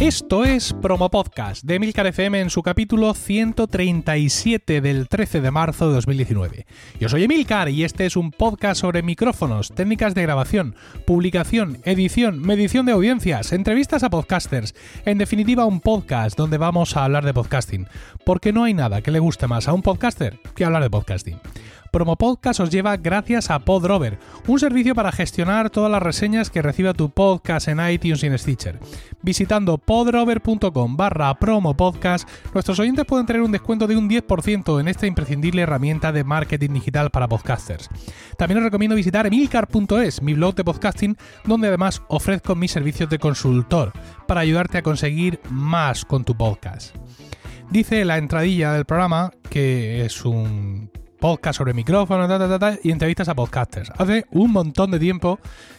Esto es Promo Podcast de Emilcar FM en su capítulo 137 del 13 de marzo de 2019. Yo soy Emilcar y este es un podcast sobre micrófonos, técnicas de grabación, publicación, edición, medición de audiencias, entrevistas a podcasters, en definitiva un podcast donde vamos a hablar de podcasting, porque no hay nada que le guste más a un podcaster que hablar de podcasting. Promo Podcast os lleva gracias a Podrover, un servicio para gestionar todas las reseñas que reciba tu podcast en iTunes y en Stitcher. Visitando podrover.com barra promo podcast, nuestros oyentes pueden tener un descuento de un 10% en esta imprescindible herramienta de marketing digital para podcasters. También os recomiendo visitar emilcar.es, mi blog de podcasting, donde además ofrezco mis servicios de consultor para ayudarte a conseguir más con tu podcast. Dice la entradilla del programa que es un podcast sobre micrófonos y entrevistas a podcasters. Hace un montón de tiempo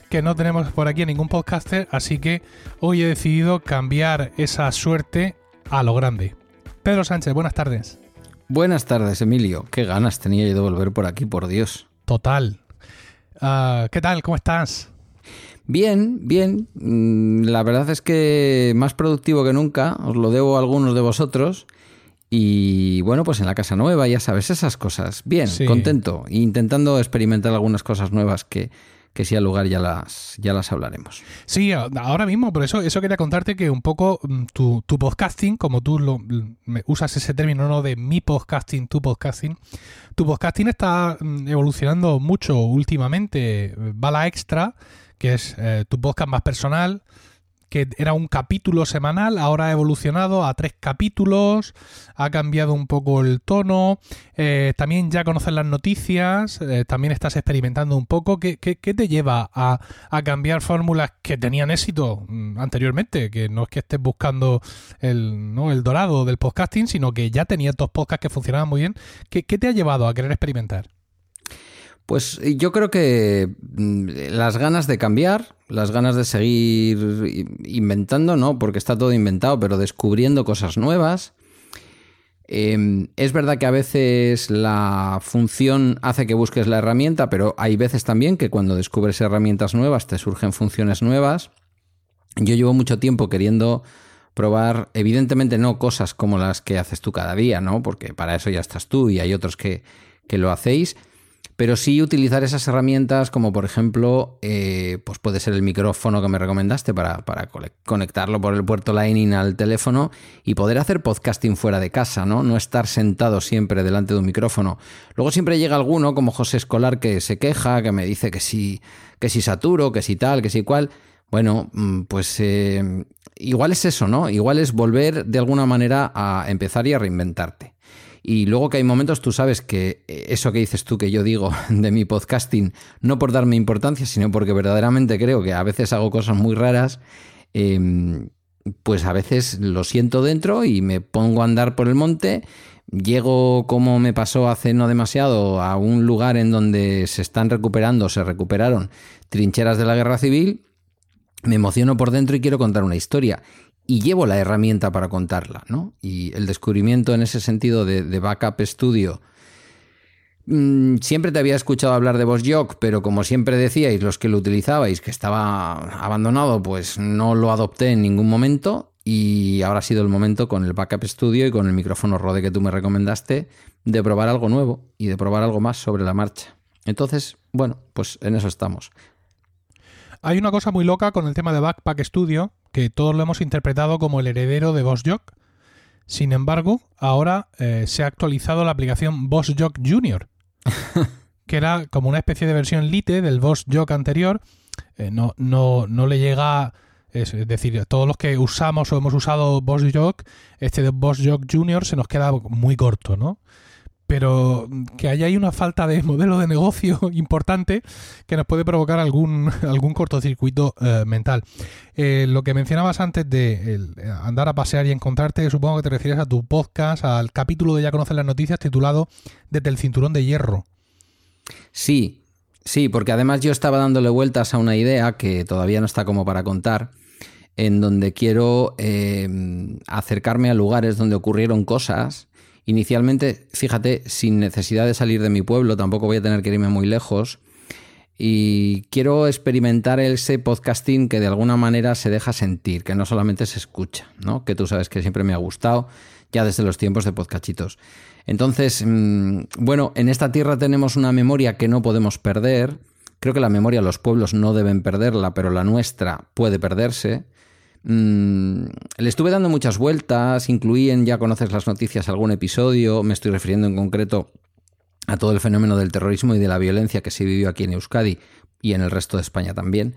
que no tenemos por aquí a ningún podcaster, así que hoy he decidido cambiar esa suerte a lo grande. Pedro Sánchez, buenas tardes. Buenas tardes, Emilio. Qué ganas tenía yo de volver por aquí, por Dios. Total. Ah, ¿Qué tal? ¿Cómo estás? Bien, bien. Mm, la verdad es que más productivo que nunca. Os lo debo a algunos de vosotros. Y bueno, pues en la casa nueva, ya sabes, esas cosas. Bien, contento. Intentando experimentar algunas cosas nuevas que, que si al lugar ya las, ya las hablaremos. Sí, ahora mismo, por eso, eso quería contarte que un poco mm, tu, tu podcasting, como tú lo, usas ese término ¿no? de mi podcasting, tu podcasting, tu podcasting está mm, evolucionando mucho últimamente. Bala Extra, que es eh, tu podcast más personal, que era un capítulo semanal, ahora ha evolucionado a tres capítulos, ha cambiado un poco el tono, eh, también ya conoces las noticias, eh, también estás experimentando un poco. ¿Qué, te lleva a, cambiar fórmulas que tenían éxito mm, anteriormente? Que no es que estés buscando el, ¿no? el dorado del podcasting, sino que ya tenías dos podcasts que funcionaban muy bien. ¿Qué, qué te ha llevado a querer experimentar? Pues yo creo que mm, las ganas de cambiar, las ganas de seguir inventando, ¿no? Porque está todo inventado, pero descubriendo cosas nuevas. Em, es verdad que a veces la función hace que busques la herramienta, pero hay veces también que cuando descubres herramientas nuevas te surgen funciones nuevas. Yo llevo mucho tiempo queriendo probar, evidentemente no cosas como las que haces tú cada día, ¿no? Porque para eso ya estás tú y hay otros que, que lo hacéis pero sí utilizar esas herramientas como por ejemplo, eh, pues puede ser el micrófono que me recomendaste para, conectarlo por el puerto Lightning al teléfono y poder hacer podcasting fuera de casa, ¿no? No estar sentado siempre delante de un micrófono. Luego siempre llega alguno como José Escolar que se queja, que me dice que si, que si saturo, que si tal, que si cual. Bueno, mm, pues eh, igual es eso, ¿no? Igual es volver de alguna manera a empezar y a reinventarte. Y luego que hay momentos, tú sabes que eh, eso que dices tú, que yo digo de mi podcasting, no por darme importancia, sino porque verdaderamente creo que a veces hago cosas muy raras, em, pues a veces lo siento dentro y me pongo a andar por el monte. Llego, como me pasó hace no demasiado, a un lugar en donde se están recuperando, se recuperaron trincheras de la guerra civil, me emociono por dentro y quiero contar una historia y llevo la herramienta para contarla, ¿no? Y el descubrimiento en ese sentido de, Backup Studio. Mm, siempre te había escuchado hablar de VoxJock, pero como siempre decíais los que lo utilizabais que estaba abandonado, pues no lo adopté en ningún momento y ahora ha sido el momento con el Backup Studio y con el micrófono Rode que tú me recomendaste de probar algo nuevo y de probar algo más sobre la marcha. Entonces, bueno, pues en eso estamos. Hay una cosa muy loca con el tema de Backpack Studio, que todos lo hemos interpretado como el heredero de BossJock. Sin embargo, ahora eh, se ha actualizado la aplicación BossJock Junior, que era como una especie de versión lite del BossJock anterior. Eh, no, no, no le llega... Es decir, todos los que usamos o hemos usado BossJock, este de BossJock Junior se nos queda muy corto, ¿no? Pero que haya ahí una falta de modelo de negocio importante que nos puede provocar algún, algún cortocircuito eh, mental. Eh, lo que mencionabas antes de andar a pasear y encontrarte, supongo que te refieres a tu podcast, al capítulo de Ya conoces las noticias titulado Desde el cinturón de hierro. Sí, sí, porque además yo estaba dándole vueltas a una idea que todavía no está como para contar, en donde quiero eh, acercarme a lugares donde ocurrieron cosas Inicialmente, fíjate, sin necesidad de salir de mi pueblo, tampoco voy a tener que irme muy lejos. y quiero experimentar ese podcasting que de alguna manera se deja sentir, que no solamente se escucha, ¿no? Que tú sabes que siempre me ha gustado ya desde los tiempos de podcachitos. Entonces, mm, bueno, en esta tierra tenemos una memoria que no podemos perder. Creo que la memoria los pueblos no deben perderla, pero la nuestra puede perderse. Mm, le estuve dando muchas vueltas, incluí en Ya conoces las noticias algún episodio, me estoy refiriendo en concreto a todo el fenómeno del terrorismo y de la violencia que se vivió aquí en Euskadi y en el resto de España también.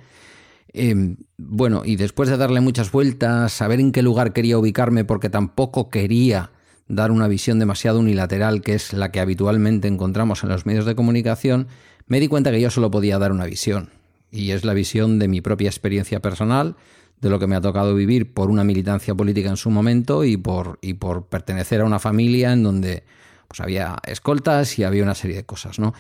Em, bueno, y después de darle muchas vueltas, saber en qué lugar quería ubicarme porque tampoco quería dar una visión demasiado unilateral, que es la que habitualmente encontramos en los medios de comunicación, me di cuenta que yo solo podía dar una visión. Y es la visión de mi propia experiencia personal, de lo que me ha tocado vivir por una militancia política en su momento y por, y por pertenecer a una familia en donde pues había escoltas y había una serie de cosas, ¿no?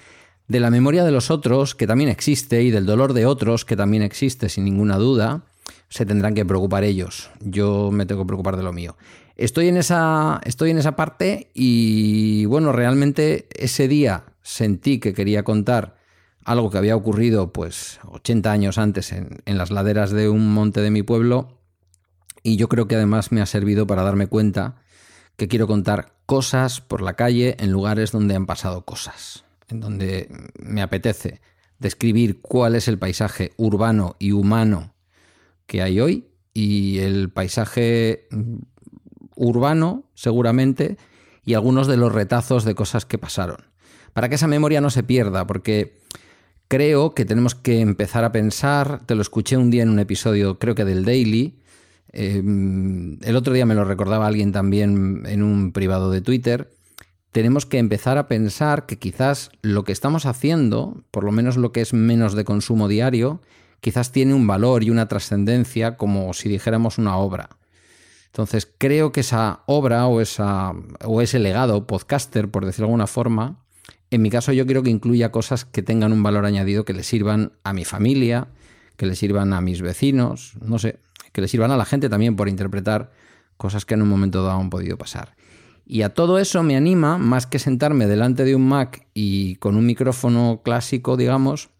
De la memoria de los otros, que también existe, y del dolor de otros, que también existe, sin ninguna duda, se tendrán que preocupar ellos. Yo me tengo que preocupar de lo mío. Estoy en esa, estoy en esa parte y bueno, realmente ese día sentí que quería contar algo que había ocurrido pues 80 años antes en, en las laderas de un monte de mi pueblo y yo creo que además me ha servido para darme cuenta que quiero contar cosas por la calle en lugares donde han pasado cosas, en donde me apetece describir cuál es el paisaje urbano y humano que hay hoy y el paisaje urbano seguramente y algunos de los retazos de cosas que pasaron. Para que esa memoria no se pierda, porque creo que tenemos que empezar a pensar, te lo escuché un día en un episodio creo que del Daily, Em, el otro día me lo recordaba alguien también en un privado de Twitter. Tenemos que empezar a pensar que quizás lo que estamos haciendo, por lo menos lo que es menos de consumo diario, quizás tiene un valor y una trascendencia como si dijéramos una obra. Entonces creo que esa obra o, esa, o ese legado podcaster, por decirlo de alguna forma, en mi caso yo quiero que incluya cosas que tengan un valor añadido, que le sirvan a mi familia, que le sirvan a mis vecinos, no sé, que le sirvan a la gente también por interpretar cosas que en un momento dado han podido pasar. Y a todo eso me anima, más que sentarme delante de un Mac y con un micrófono clásico, digamos,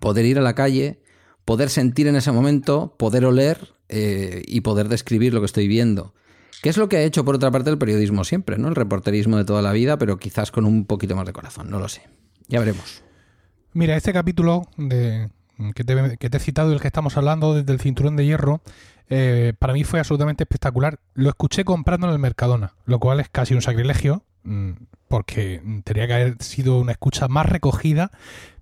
poder ir a la calle, poder sentir en ese momento, poder oler eh, y poder describir lo que estoy viendo. Que es lo que ha hecho, por otra parte, el periodismo siempre, ¿no? El reporterismo de toda la vida, pero quizás con un poquito más de corazón, no lo sé. Ya veremos. Mira, este capítulo que te, he citado y el que estamos hablando desde el cinturón de hierro, eh, para mí fue absolutamente espectacular. Lo escuché comprando en el Mercadona, lo cual es casi un sacrilegio, mm, porque tenía que haber sido una escucha más recogida,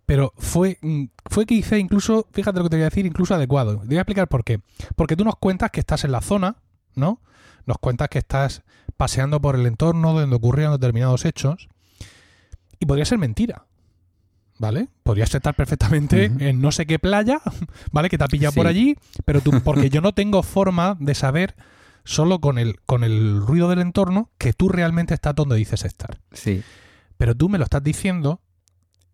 pero fue, mm, fue quizá incluso, fíjate lo que te voy a decir, incluso adecuado. Te voy a explicar por qué. Porque tú nos cuentas que estás en la zona, ¿no? Nos cuentas que estás paseando por el entorno donde ocurrieron determinados hechos, y podría ser mentira. ¿vale? Podrías estar perfectamente en no sé qué playa, ¿vale? Que te ha pillado por allí, pero tú, porque yo no tengo forma de saber solo con el, con el ruido del entorno que tú realmente estás donde dices estar. Sí. Pero tú me lo estás diciendo,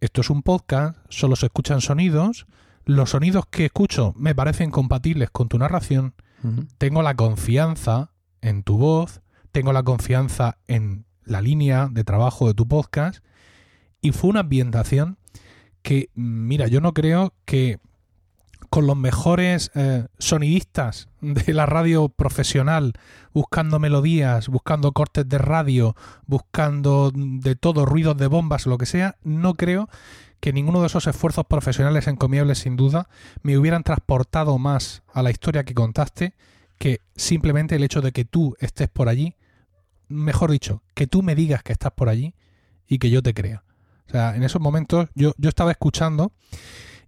esto es un podcast, solo se escuchan sonidos, los sonidos que escucho me parecen compatibles con tu narración, tengo la confianza en tu voz, tengo la confianza en la línea de trabajo de tu podcast, y fue una ambientación que, mira, yo no creo que con los mejores eh, sonidistas de la radio profesional, buscando melodías, buscando cortes de radio, buscando de todo, ruidos de bombas, lo que sea, no creo que ninguno de esos esfuerzos profesionales encomiables sin duda me hubieran transportado más a la historia que contaste que simplemente el hecho de que tú estés por allí, mejor dicho, que tú me digas que estás por allí y que yo te crea. O sea, en esos momentos yo, yo estaba escuchando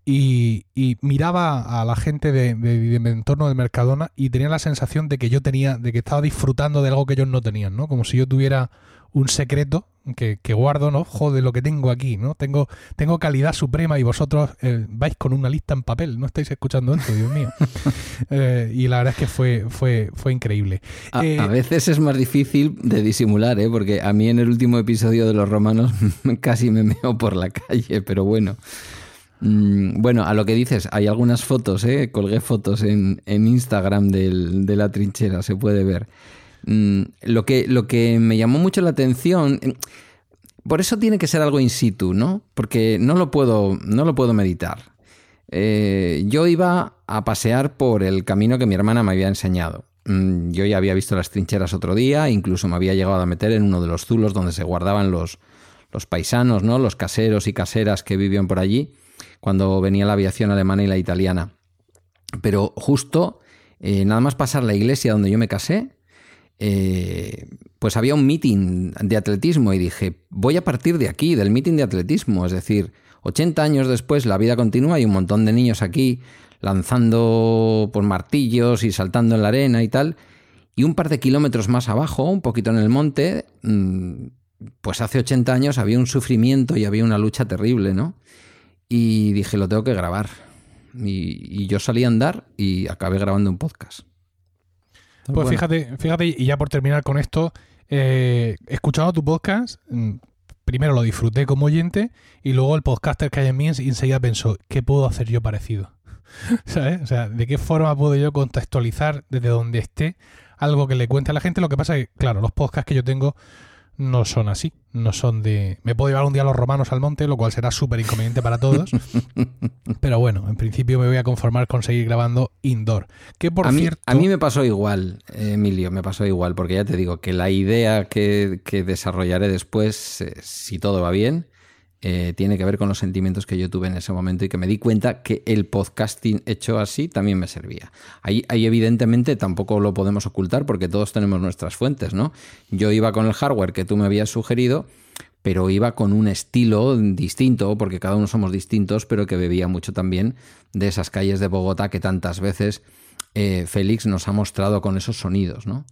y, miraba a la gente de, mi entorno del Mercadona y tenía la sensación de que yo tenía, de que estaba disfrutando de algo que ellos no tenían, ¿no? Como si yo tuviera un secreto que, guardo, ¿no? Joder, lo que tengo aquí, ¿no? Tengo, tengo calidad suprema y vosotros eh, vais con una lista en papel, no estáis escuchando esto, Dios mío. Eh, y la verdad es que fue, fue, fue increíble. Eh, a, veces es más difícil de disimular, ¿eh? Porque a mí en el último episodio de Los Romanos casi me meo por la calle, pero bueno. Mm, bueno, a lo que dices, hay algunas fotos, ¿eh? Colgué fotos en, Instagram de la trinchera, se puede ver. Mm, lo, que, lo que me llamó mucho la atención, por eso tiene que ser algo in situ, ¿no? Porque no lo puedo, no lo puedo meditar. Eh, yo iba a pasear por el camino que mi hermana me había enseñado. Mm, yo ya había visto las trincheras otro día, incluso me había llegado a meter en uno de los zulos donde se guardaban los, los paisanos, ¿no? Los caseros y caseras que vivían por allí cuando venía la aviación alemana y la italiana. Pero justo, eh, nada más pasar la iglesia donde yo me casé, eh, pues había un meeting de atletismo y dije, voy a partir de aquí, del meeting de atletismo. Es decir, 80 años después la vida continúa y un montón de niños aquí lanzando por martillos y saltando en la arena y tal. Y un par de kilómetros más abajo, un poquito en el monte, mm, pues hace 80 años había un sufrimiento y había una lucha terrible, ¿no? Y dije, lo tengo que grabar. Y, yo salí a andar y acabé grabando un podcast. Pues fíjate, fíjate, y ya por terminar con esto, eh, escuchando tu podcast, mm, primero lo disfruté como oyente y luego el podcaster que hay en mí enseguida pensó, ¿qué puedo hacer yo parecido? ¿Sabes? O sea, ¿de qué forma puedo yo contextualizar desde donde esté algo que le cuente a la gente? Lo que pasa es que, claro, los podcasts que yo tengo no son así, no son de... Me puedo llevar un día a los romanos al monte, lo cual será súper inconveniente para todos. pero bueno, en principio me voy a conformar con seguir grabando indoor. Que por a mí, cierto... A mí me pasó igual, Emilio, me pasó igual, porque ya te digo que la idea que, que desarrollaré después, eh, si todo va bien, eh, tiene que ver con los sentimientos que yo tuve en ese momento y que me di cuenta que el podcasting hecho así también me servía. Ahí, ahí evidentemente tampoco lo podemos ocultar porque todos tenemos nuestras fuentes, ¿no? Yo iba con el hardware que tú me habías sugerido, pero iba con un estilo distinto, porque cada uno somos distintos, pero que bebía mucho también de esas calles de Bogotá que tantas veces eh, Félix nos ha mostrado con esos sonidos, ¿no?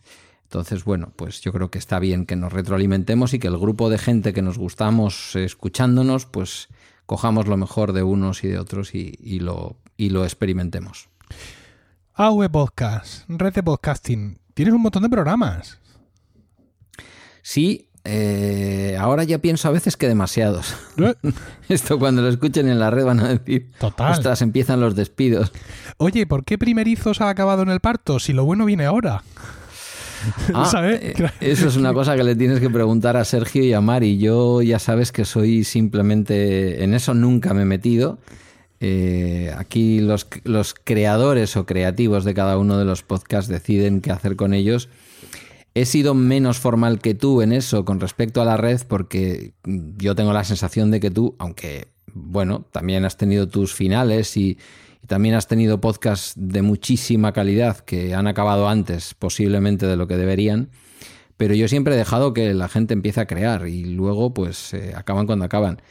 Entonces, bueno, pues yo creo que está bien que nos retroalimentemos y que el grupo de gente que nos gustamos escuchándonos, pues cojamos lo mejor de unos y de otros y, lo, y lo experimentemos. AV Podcast, red de podcasting. Tienes un montón de programas. Sí, eh, ahora ya pienso a veces que demasiados. ¿Eh? Esto cuando lo escuchen en la red van a decir, Total. ostras, empiezan los despidos. Oye, ¿por qué primerizos ha acabado en el parto si lo bueno viene ahora? Ah, eh, eso es una cosa que le tienes que preguntar a Sergio y a Mari. Yo ya sabes que soy simplemente. En eso nunca me he metido. Eh, aquí los, los, creadores o creativos de cada uno de los podcasts deciden qué hacer con ellos. He sido menos formal que tú en eso con respecto a la red porque yo tengo la sensación de que tú, aunque bueno, también has tenido tus finales y, y también has tenido podcasts de muchísima calidad que han acabado antes posiblemente de lo que deberían. Pero yo siempre he dejado que la gente empiece a crear y luego pues eh, acaban cuando acaban.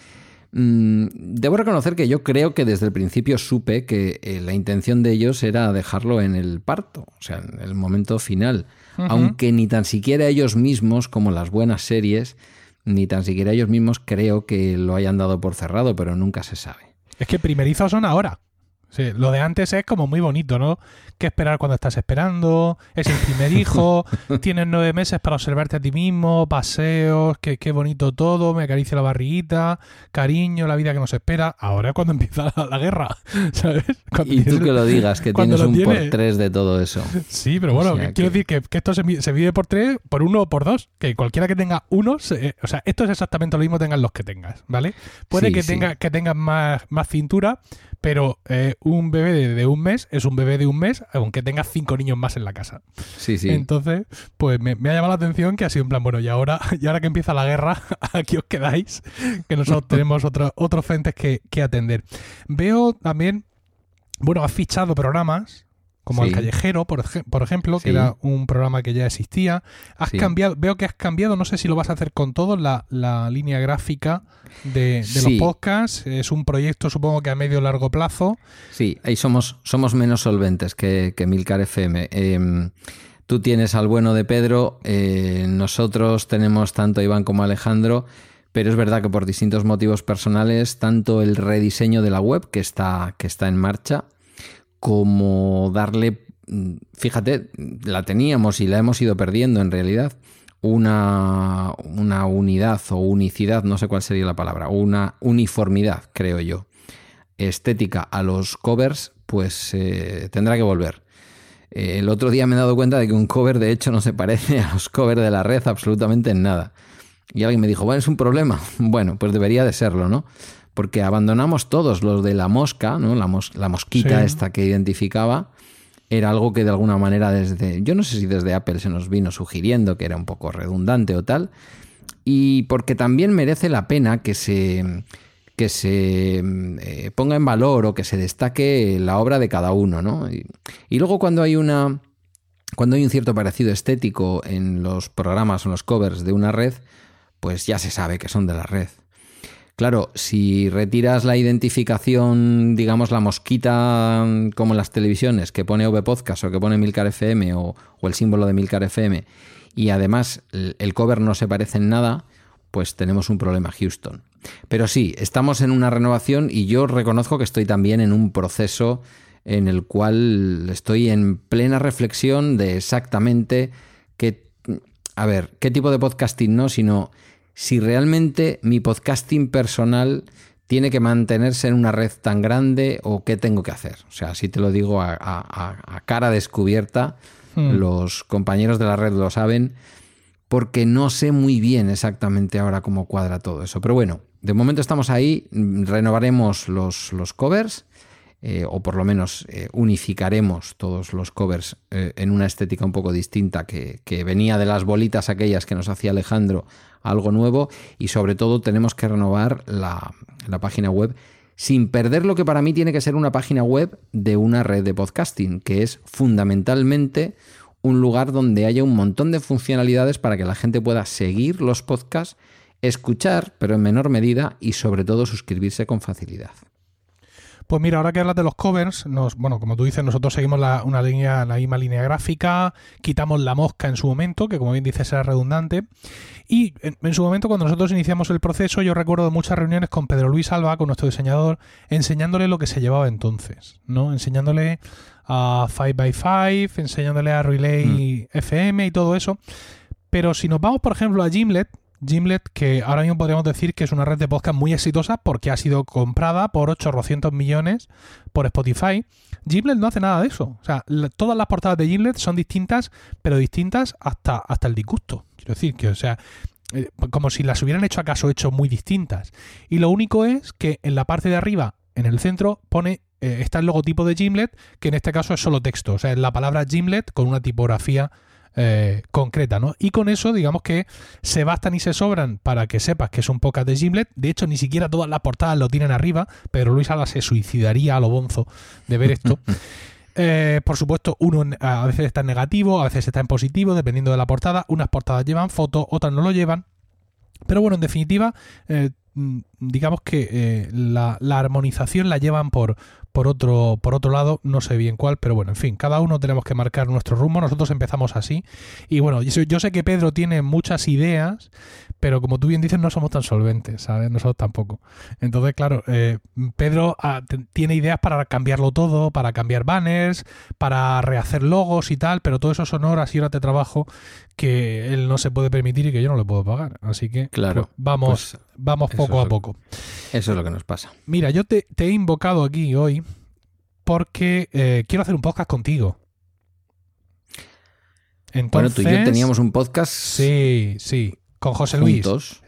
Mm, debo reconocer que yo creo que desde el principio supe que eh, la intención de ellos era dejarlo en el parto, o sea, en el momento final. Aunque ni tan siquiera ellos mismos, como las buenas series, ni tan siquiera ellos mismos creo que lo hayan dado por cerrado, pero nunca se sabe. Es que primerizos son ahora. Sí, lo de antes es como muy bonito, ¿no? ¿Qué esperar cuando estás esperando? Es el primer hijo, tienes nueve meses para observarte a ti mismo, paseos, qué, qué bonito todo, me acaricia la barriguita, cariño, la vida que nos espera. Ahora es cuando empieza la, guerra, ¿sabes? y tú que lo digas, que tienes un por tres de todo eso. Sí, pero bueno, quiero decir que, esto se, vive por tres, por uno o por dos. Que cualquiera que tenga uno, o sea, esto es exactamente lo mismo tengan los que tengas, ¿vale? Puede que, tenga, que tengas más, más cintura, pero eh, un bebé de, un mes es un bebé de un mes, aunque tenga cinco niños más en la casa. Sí, sí. Entonces, pues me, ha llamado la atención que ha sido en plan, bueno, y ahora, y ahora que empieza la guerra, aquí os quedáis, que nosotros tenemos otros frentes que, que atender. Veo también, bueno, has fichado programas como El Callejero, por, por ejemplo, que era un programa que ya existía. Has cambiado, veo que has cambiado, no sé si lo vas a hacer con todo, la, línea gráfica de, los podcasts. Es un proyecto, supongo que a medio largo plazo. Sí, ahí somos, somos menos solventes que, que Milcar FM. Em, tú tienes al bueno de Pedro, eh, nosotros tenemos tanto a Iván como a Alejandro. Pero es verdad que por distintos motivos personales, tanto el rediseño de la web, que está, que está en marcha, como darle, mm, fíjate, la teníamos y la hemos ido perdiendo en realidad, una, una unidad o unicidad, no sé cuál sería la palabra, una uniformidad, creo yo, estética a los covers, pues eh, tendrá que volver. Eh, el otro día me he dado cuenta de que un cover de hecho no se parece a los covers de la red absolutamente en nada. Y alguien me dijo, bueno, es un problema. Bueno, pues debería de serlo, ¿no? Porque abandonamos todos los de la mosca, ¿no? La, la mosquita esta que identificaba era algo que de alguna manera desde, yo no sé si desde Apple se nos vino sugiriendo que era un poco redundante o tal, y porque también merece la pena que se, que se eh, ponga en valor o que se destaque la obra de cada uno, ¿no? Y, y, luego cuando hay una, cuando hay un cierto parecido estético en los programas o en los covers de una red, pues ya se sabe que son de la red. Claro, si retiras la identificación, digamos, la mosquita mm, como en las televisiones que pone V Podcast o que pone Milcar FM o, el símbolo de Milcar FM y además el cover no se parece en nada, pues tenemos un problema Houston. Pero sí, estamos en una renovación y yo reconozco que estoy también en un proceso en el cual estoy en plena reflexión de exactamente qué, a ver, qué tipo de podcasting no, sino si realmente mi podcasting personal tiene que mantenerse en una red tan grande o qué tengo que hacer. O sea, si te lo digo a, cara descubierta, hmm. los compañeros de la red lo saben, porque no sé muy bien exactamente ahora cómo cuadra todo eso. Pero bueno, de momento estamos ahí, renovaremos los, los covers eh, o por lo menos eh, unificaremos todos los covers eh, en una estética un poco distinta que, venía de las bolitas aquellas que nos hacía Alejandro, algo nuevo y sobre todo tenemos que renovar la, la página web sin perder lo que para mí tiene que ser una página web de una red de podcasting, que es fundamentalmente un lugar donde haya un montón de funcionalidades para que la gente pueda seguir los podcasts, escuchar, pero en menor medida, y sobre todo suscribirse con facilidad. Pues mira, ahora que hablas de los covers, nos, bueno, como tú dices, nosotros seguimos la, una línea, la misma línea gráfica, quitamos la mosca en su momento, que como bien dices era redundante, y en, su momento cuando nosotros iniciamos el proceso, yo recuerdo muchas reuniones con Pedro Luis Alba, con nuestro diseñador, enseñándole lo que se llevaba entonces, ¿no? Enseñándole a 5x5, enseñándole a Relay mm. FM y todo eso. Pero si nos vamos, por ejemplo, a Gimlet, Gimlet, que ahora mismo podríamos decir que es una red de podcast muy exitosa porque ha sido comprada por 800 millones por Spotify. Gimlet no hace nada de eso. O sea, todas las portadas de Gimlet son distintas, pero distintas hasta, hasta el disgusto. Quiero decir que, o sea, eh, como si las hubieran hecho acaso hecho muy distintas. Y lo único es que en la parte de arriba, en el centro, pone eh, está el logotipo de Gimlet, que en este caso es solo texto. O sea, es la palabra Gimlet con una tipografía eh, concreta, ¿no? Y con eso, digamos que se bastan y se sobran para que sepas que es un podcast de Gimlet. De hecho, ni siquiera todas las portadas lo tienen arriba, pero Luis Alba se suicidaría a lo bonzo de ver esto. Eh, por supuesto, uno a veces está en negativo, a veces está en positivo, dependiendo de la portada. Unas portadas llevan fotos, otras no lo llevan. Pero bueno, en definitiva, eh, digamos que la, la, armonización la llevan por, por otro, por otro lado, no sé bien cuál, pero bueno, en fin, cada uno tenemos que marcar nuestro rumbo. Nosotros empezamos así. Y bueno, yo sé que Pedro tiene muchas ideas, pero como tú bien dices, no somos tan solventes, ¿sabes? Nosotros tampoco. Entonces, claro, eh, Pedro ah, tiene ideas para cambiarlo todo, para cambiar banners, para rehacer logos y tal, pero todo eso son horas y horas de trabajo que él no se puede permitir y que yo no le puedo pagar. Así que claro, pues, vamos, pues, vamos poco a poco. Eso es lo que nos pasa. Mira, yo te, he invocado aquí hoy porque eh, quiero hacer un podcast contigo. Entonces, bueno, tú y yo teníamos un podcast. Sí, sí, con José Luis.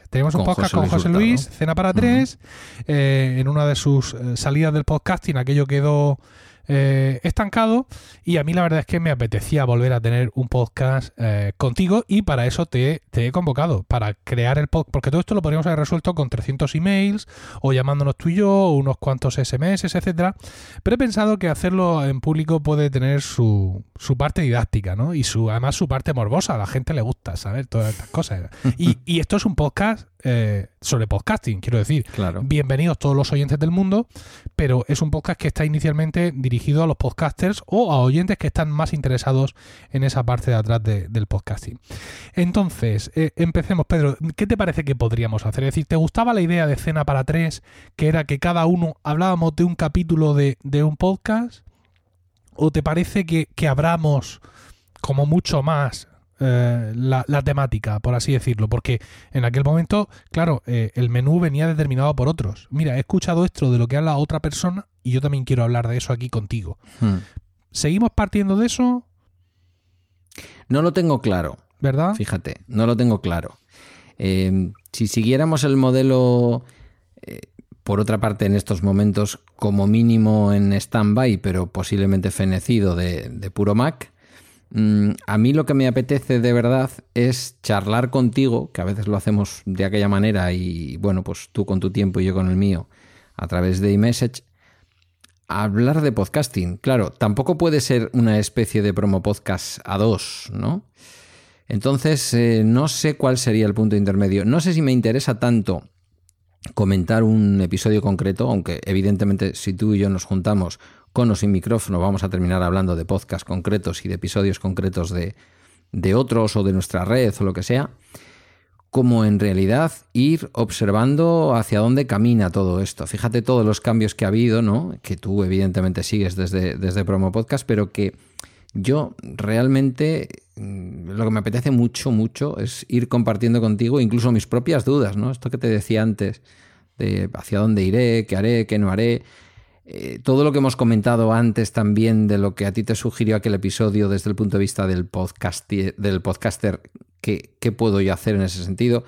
Tenemos un podcast con José Luis, Cena para Tres, eh, en una de sus eh, salidas del podcasting, aquello quedó eh, estancado y a mí la verdad es que me apetecía volver a tener un podcast eh, contigo y para eso te, he convocado, para crear el podcast, porque todo esto lo podríamos haber resuelto con 300 emails o llamándonos tú y yo, o unos cuantos SMS, etcétera, pero he pensado que hacerlo en público puede tener su, su parte didáctica, ¿no? Y su, además su parte morbosa, a la gente le gusta saber todas estas cosas. Y, y esto es un podcast eh, sobre podcasting, quiero decir. Claro. Bienvenidos todos los oyentes del mundo, pero es un podcast que está inicialmente dirigido a los podcasters o a oyentes que están más interesados en esa parte de atrás del podcasting. Entonces, eh, empecemos, Pedro. ¿Qué te parece que podríamos hacer? Es decir, ¿te gustaba la idea de cena para tres, que era que cada uno hablábamos de un capítulo de, un podcast? ¿O te parece que, que abramos como mucho más eh, la, temática, por así decirlo, porque en aquel momento, claro, eh, el menú venía determinado por otros. Mira, he escuchado esto de lo que habla otra persona y yo también quiero hablar de eso aquí contigo. Hmm. ¿Seguimos partiendo de eso? No lo tengo claro. ¿Verdad? Fíjate, no lo tengo claro. Eh, si siguiéramos el modelo, eh, por otra parte, en estos momentos, como mínimo en stand-by, pero posiblemente fenecido de, de puro Mac, a mí lo que me apetece de verdad es charlar contigo, que a veces lo hacemos de aquella manera y bueno, pues tú con tu tiempo y yo con el mío a través de iMessage, hablar de podcasting. Claro, tampoco puede ser una especie de promo podcast a dos, ¿no? Entonces, eh, no sé cuál sería el punto intermedio. No sé si me interesa tanto comentar un episodio concreto, aunque evidentemente si tú y yo nos juntamos con o sin micrófono vamos a terminar hablando de podcasts concretos y de episodios concretos de, de otros o de nuestra red o lo que sea como en realidad ir observando hacia dónde camina todo esto. Fíjate todos los cambios que ha habido, ¿no? Que tú evidentemente sigues desde, desde Promo Podcast, pero que yo realmente mm, lo que me apetece mucho, mucho es ir compartiendo contigo incluso mis propias dudas, ¿no? Esto que te decía antes, de hacia dónde iré, qué haré, qué no haré. Eh, todo lo que hemos comentado antes también de lo que a ti te sugirió aquel episodio desde el punto de vista del, podcast, del podcaster ¿Qué, puedo yo hacer en ese sentido?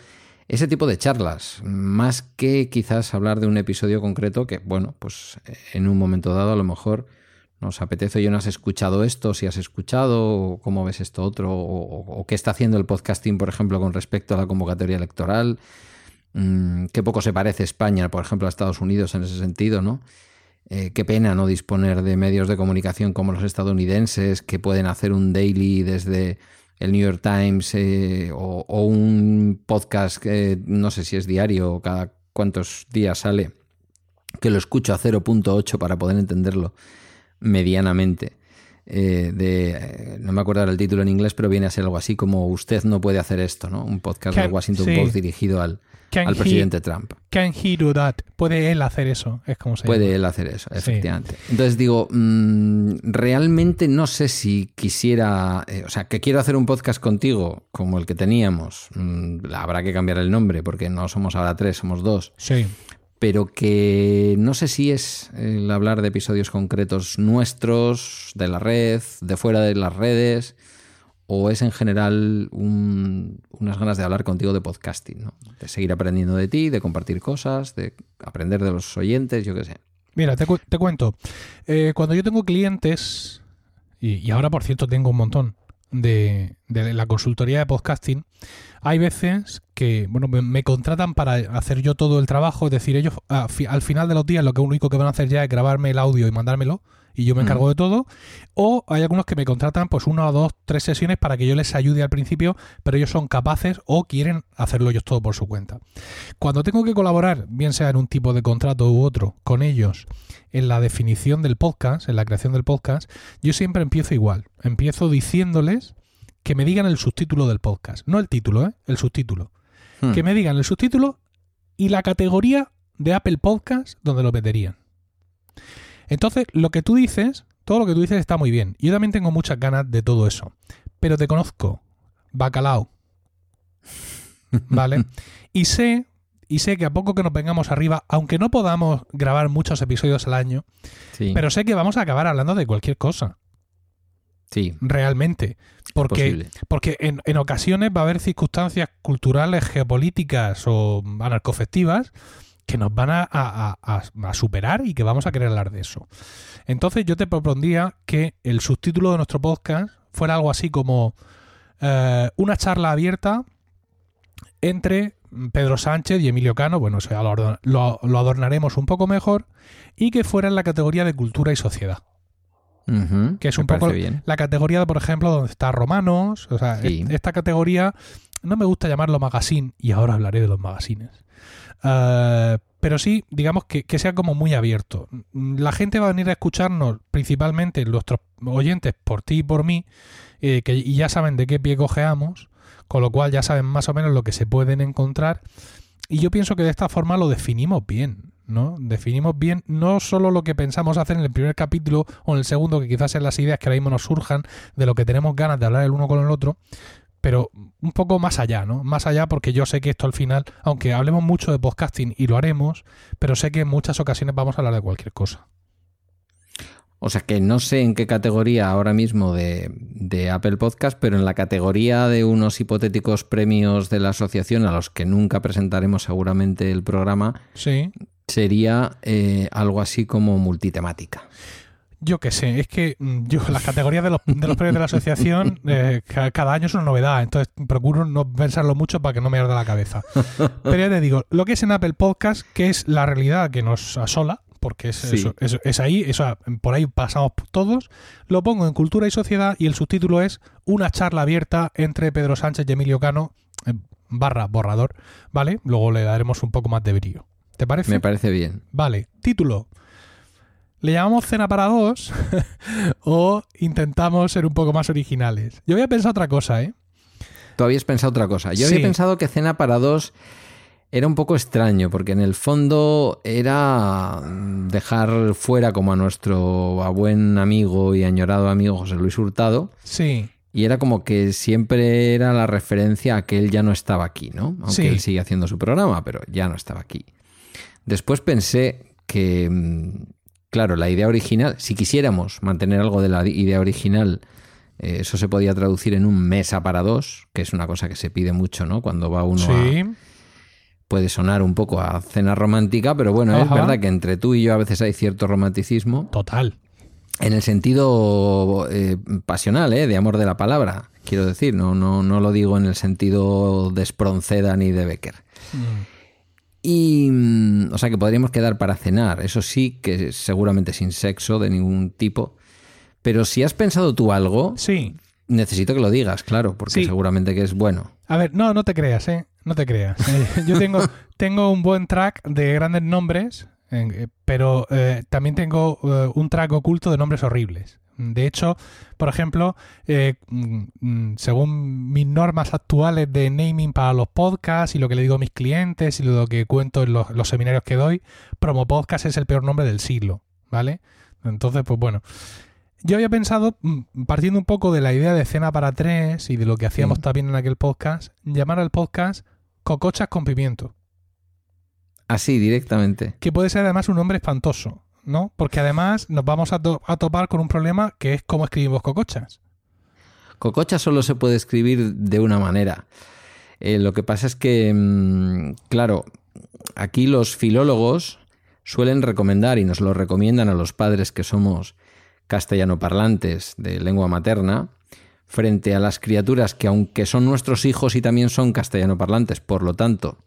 Ese tipo de charlas, más que quizás hablar de un episodio concreto que, bueno, pues eh, en un momento dado a lo mejor nos apetece, yo no has escuchado esto, si has escuchado, o cómo ves esto otro, o, qué está haciendo el podcasting, por ejemplo, con respecto a la convocatoria electoral, mm, qué poco se parece España, por ejemplo, a Estados Unidos en ese sentido, ¿no? Eh, qué pena no disponer de medios de comunicación como los estadounidenses, que pueden hacer un daily desde el New York Times eh, o, un podcast que no sé si es diario o cada cuántos días sale, que lo escucho a 0.8 para poder entenderlo medianamente. Eh, de, no me acuerdo el título en inglés, pero viene a ser algo así como Usted no puede hacer esto, ¿no? Un podcast de Washington Post dirigido al, al presidente Trump. Can he do that? ¿Puede él hacer eso? Es como se Puede él hacer eso, efectivamente. Entonces digo, mm, realmente no sé si quisiera, eh, o sea, que quiero hacer un podcast contigo como el que teníamos. Mm, habrá que cambiar el nombre porque no somos ahora tres, somos dos. Sí. Pero que no sé si es el hablar de episodios concretos nuestros, de la red, de fuera de las redes o es en general unas ganas de hablar contigo de podcasting, ¿no? de seguir aprendiendo de ti, de compartir cosas, de aprender de los oyentes, yo qué sé. Mira, te, cuento, eh, cuando yo tengo clientes, y, ahora por cierto tengo un montón de, de, la consultoría de podcasting, hay veces que bueno, me, contratan para hacer yo todo el trabajo, es decir, ellos al final de los días lo que único que van a hacer ya es grabarme el audio y mandármelo y yo me encargo de todo. O hay algunos que me contratan pues una o dos, tres sesiones para que yo les ayude al principio, pero ellos son capaces o quieren hacerlo ellos todo por su cuenta. Cuando tengo que colaborar, bien sea en un tipo de contrato u otro, con ellos en la definición del podcast, en la creación del podcast, yo siempre empiezo igual. Empiezo diciéndoles que me digan el subtítulo del podcast. No el título, ¿eh? el subtítulo. Hmm. Que me digan el subtítulo y la categoría de Apple Podcast donde lo meterían. Entonces, lo que tú dices, todo lo que tú dices está muy bien. Yo también tengo muchas ganas de todo eso. Pero te conozco, bacalao. ¿Vale? y sé, y sé que a poco que nos vengamos arriba, aunque no podamos grabar muchos episodios al año, pero sé que vamos a acabar hablando de cualquier cosa. Sí. Realmente. Porque, porque en, en, ocasiones va a haber circunstancias culturales, geopolíticas o anarcofectivas que nos van a, superar y que vamos a querer hablar de eso. Entonces yo te propondría que el subtítulo de nuestro podcast fuera algo así como eh, una charla abierta entre Pedro Sánchez y Emilio Cano, bueno, eso ya lo, adornaremos un poco mejor, y que fuera en la categoría de cultura y sociedad. Que es un poco la categoría, por ejemplo, donde está Romanos. O sea, esta categoría no me gusta llamarlo magazine, y ahora hablaré de los magazines. Eh, pero sí, digamos que, sea como muy abierto. La gente va a venir a escucharnos, principalmente nuestros oyentes, por ti y por mí, eh, que y ya saben de qué pie cojeamos, con lo cual ya saben más o menos lo que se pueden encontrar. Y yo pienso que de esta forma lo definimos bien, ¿no? Definimos bien no solo lo que pensamos hacer en el primer capítulo o en el segundo, que quizás sean las ideas que ahora mismo nos surjan de lo que tenemos ganas de hablar el uno con el otro, pero un poco más allá, ¿no? Más allá porque yo sé que esto al final, aunque hablemos mucho de podcasting y lo haremos, pero sé que en muchas ocasiones vamos a hablar de cualquier cosa. O sea que no sé en qué categoría ahora mismo de, de, Apple Podcast, pero en la categoría de unos hipotéticos premios de la asociación a los que nunca presentaremos seguramente el programa, Sí. Sería eh, algo así como multitemática. Yo qué sé, es que mm, yo las categorías de los, de los premios de la asociación eh, ca- cada año es una novedad, entonces procuro no pensarlo mucho para que no me arda la cabeza. Pero ya te digo, lo que es en Apple Podcast, que es la realidad que nos asola, porque es, Sí. eso- eso- es ahí, eso, por ahí pasamos todos, lo pongo en Cultura y Sociedad y el subtítulo es Una charla abierta entre Pedro Sánchez y Emilio Cano, eh, barra borrador, ¿vale? Luego le daremos un poco más de brillo. ¿Te parece? Me parece bien. Vale, título. ¿Le llamamos cena para dos o intentamos ser un poco más originales? Yo había pensado otra cosa, ¿eh? Tú habías pensado otra cosa. Yo Sí. había pensado que Cena para dos era un poco extraño, porque en el fondo era dejar fuera como a nuestro a buen amigo y añorado amigo José Luis Hurtado, Sí, y era como que siempre era la referencia a que él ya no estaba aquí, ¿no? Aunque Sí. él sigue haciendo su programa, pero ya no estaba aquí. Después pensé que, mm, claro, la idea original, si quisiéramos mantener algo de la idea original, eh, eso se podía traducir en un mesa para dos, que es una cosa que se pide mucho, ¿no? Cuando va uno a, sí, puede sonar un poco a cena romántica, pero bueno, es verdad que entre tú y yo a veces hay cierto romanticismo total. en el sentido eh, pasional, ¿eh? de amor de la palabra, quiero decir, no, no, no lo digo en el sentido de Espronceda ni de Becker. Mm, Y, mm, o sea, que podríamos quedar para cenar, eso sí, que seguramente sin sexo de ningún tipo. Pero si has pensado tú algo, Sí. necesito que lo digas, claro, porque Sí. seguramente que es bueno. A ver, no, no te creas, ¿eh? No te creas. Eh, yo tengo, tengo un buen track de grandes nombres, eh, pero eh, también tengo eh, un track oculto de nombres horribles. De hecho, por ejemplo, eh, mm, mm, según mis normas actuales de naming para los podcasts y lo que le digo a mis clientes y lo que cuento en los, los seminarios que doy, Promo Podcast es el peor nombre del siglo, ¿vale? Entonces, pues bueno. Yo había pensado, mm, partiendo un poco de la idea de cena para tres y de lo que hacíamos Mm. también en aquel podcast, llamar al podcast Cocochas con pimiento, Así, directamente. que puede ser además un nombre espantoso, ¿no? Porque además nos vamos a, to- a topar con un problema que es cómo escribimos cocochas. Cococha solo se puede escribir de una manera. Eh, lo que pasa es que, mm, claro, aquí los filólogos suelen recomendar y nos lo recomiendan a los padres que somos castellano parlantes de lengua materna, frente a las criaturas que aunque son nuestros hijos y también son castellano parlantes, por lo tanto,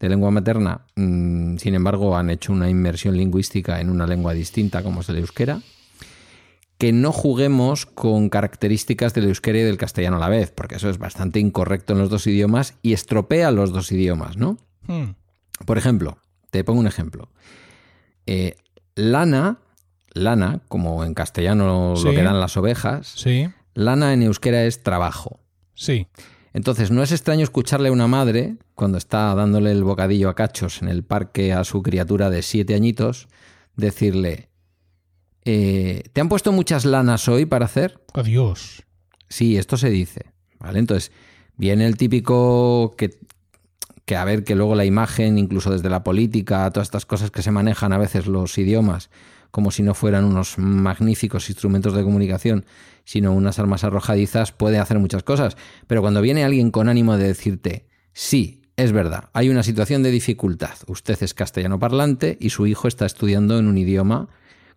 de lengua materna, mm, sin embargo, han hecho una inmersión lingüística en una lengua distinta como es el euskera, que no juguemos con características del euskera y del castellano a la vez, porque eso es bastante incorrecto en los dos idiomas y estropea los dos idiomas, ¿no? Hmm, Por ejemplo, te pongo un ejemplo. Eh, lana, lana, como en castellano Sí. lo que dan las ovejas, Sí, lana en euskera es trabajo. sí, Entonces, no es extraño escucharle a una madre, cuando está dándole el bocadillo a cachos en el parque a su criatura de siete añitos, decirle, eh, ¿te han puesto muchas lanas hoy para hacer? adiós. Sí, esto se dice. ¿Vale? Entonces, viene el típico que, que a ver, que luego la imagen, incluso desde la política, todas estas cosas que se manejan a veces los idiomas, como si no fueran unos magníficos instrumentos de comunicación, sino unas armas arrojadizas, puede hacer muchas cosas. Pero cuando viene alguien con ánimo de decirte, sí, es verdad, hay una situación de dificultad, usted es castellano parlante y su hijo está estudiando en un idioma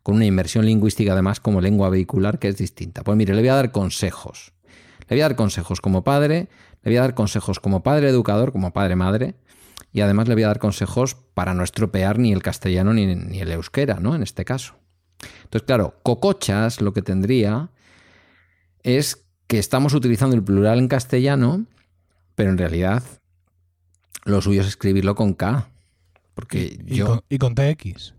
con una inmersión lingüística además como lengua vehicular que es distinta. Pues mire, le voy a dar consejos. Le voy a dar consejos como padre, le voy a dar consejos como padre educador, como padre madre, y además le voy a dar consejos para no estropear ni el castellano ni, ni el euskera, ¿no? En este caso. Entonces, claro, cocochas lo que tendría es que estamos utilizando el plural en castellano, pero en realidad lo suyo es escribirlo con K. Porque Y, yo. con, y con TX.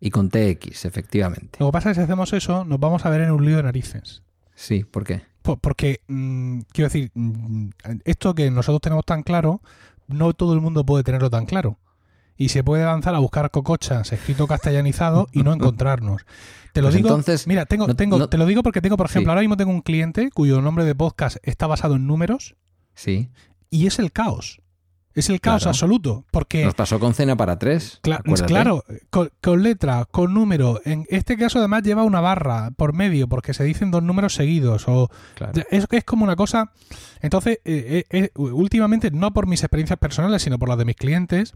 y con TX, efectivamente. Lo que pasa es que si hacemos eso, nos vamos a ver en un lío de narices. Sí, ¿por qué? Po- Porque, mm, quiero decir, mm, esto que nosotros tenemos tan claro, no todo el mundo puede tenerlo tan claro. Y se puede avanzar a buscar cocochas escrito castellanizado y no encontrarnos. Te lo Pues digo, entonces, mira, tengo, no- tengo, no- te lo digo porque tengo, por ejemplo, Sí. ahora mismo tengo un cliente cuyo nombre de podcast está basado en números Sí. y es el caos. Es el caos Claro. absoluto. Porque Nos pasó con Cena para tres. Cla- acuérdate. claro, con, con letra, con número. En este caso, además, lleva una barra por medio porque se dicen dos números seguidos. O Claro. es, es como una cosa. Entonces, eh, eh, eh, últimamente, no por mis experiencias personales, sino por las de mis clientes,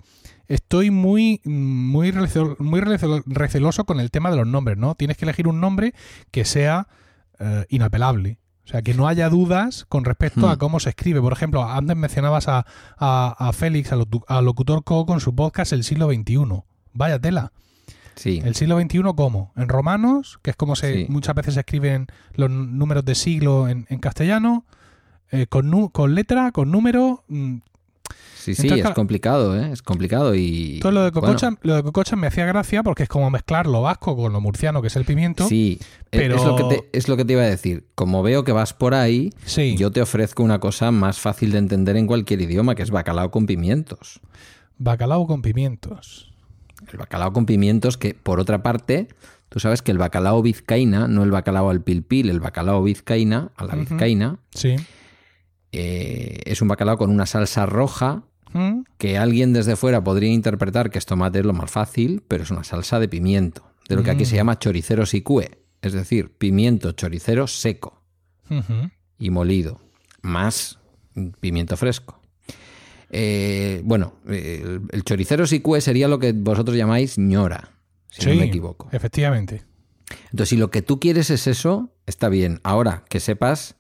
estoy muy, muy, muy recelo- receloso con el tema de los nombres, ¿no? Tienes que elegir un nombre que sea eh, inapelable. O sea, que no haya dudas con respecto a Hmm. cómo se escribe. Por ejemplo, antes mencionabas a, a, a Félix, al al locutor Co, con su podcast El siglo XXI. Vaya tela. Sí. ¿El siglo XXI cómo? ¿En romanos? Que es como se Sí. muchas veces se escriben los números de siglo en, en castellano. eh, con, con letra, con número. Sí, sí, Entonces, es complicado, ¿eh? Es complicado y... Todo lo de bueno, Cococha, lo de Cococha me hacía gracia porque es como mezclar lo vasco con lo murciano, que es el pimiento. sí, e- pero- es, lo que te, es lo que te iba a decir. Como veo que vas por ahí, Sí. yo te ofrezco una cosa más fácil de entender en cualquier idioma, que es bacalao con pimientos. Bacalao con pimientos. El bacalao con pimientos, que por otra parte, tú sabes que el bacalao vizcaína, no el bacalao al pilpil, el bacalao vizcaína, a la Ujú. vizcaína, Sí. eh, es un bacalao con una salsa roja ¿Mm? que alguien desde fuera podría interpretar que es tomate es lo más fácil, pero es una salsa de pimiento, de lo que aquí Mm. se llama choricero sicue, es decir, pimiento choricero seco y molido, más pimiento fresco. Eh, bueno, eh, el, choricero sicue sería lo que vosotros llamáis ñora, si no Sí, me equivoco. Efectivamente. Entonces, si lo que tú quieres es eso, está bien. Ahora, que sepas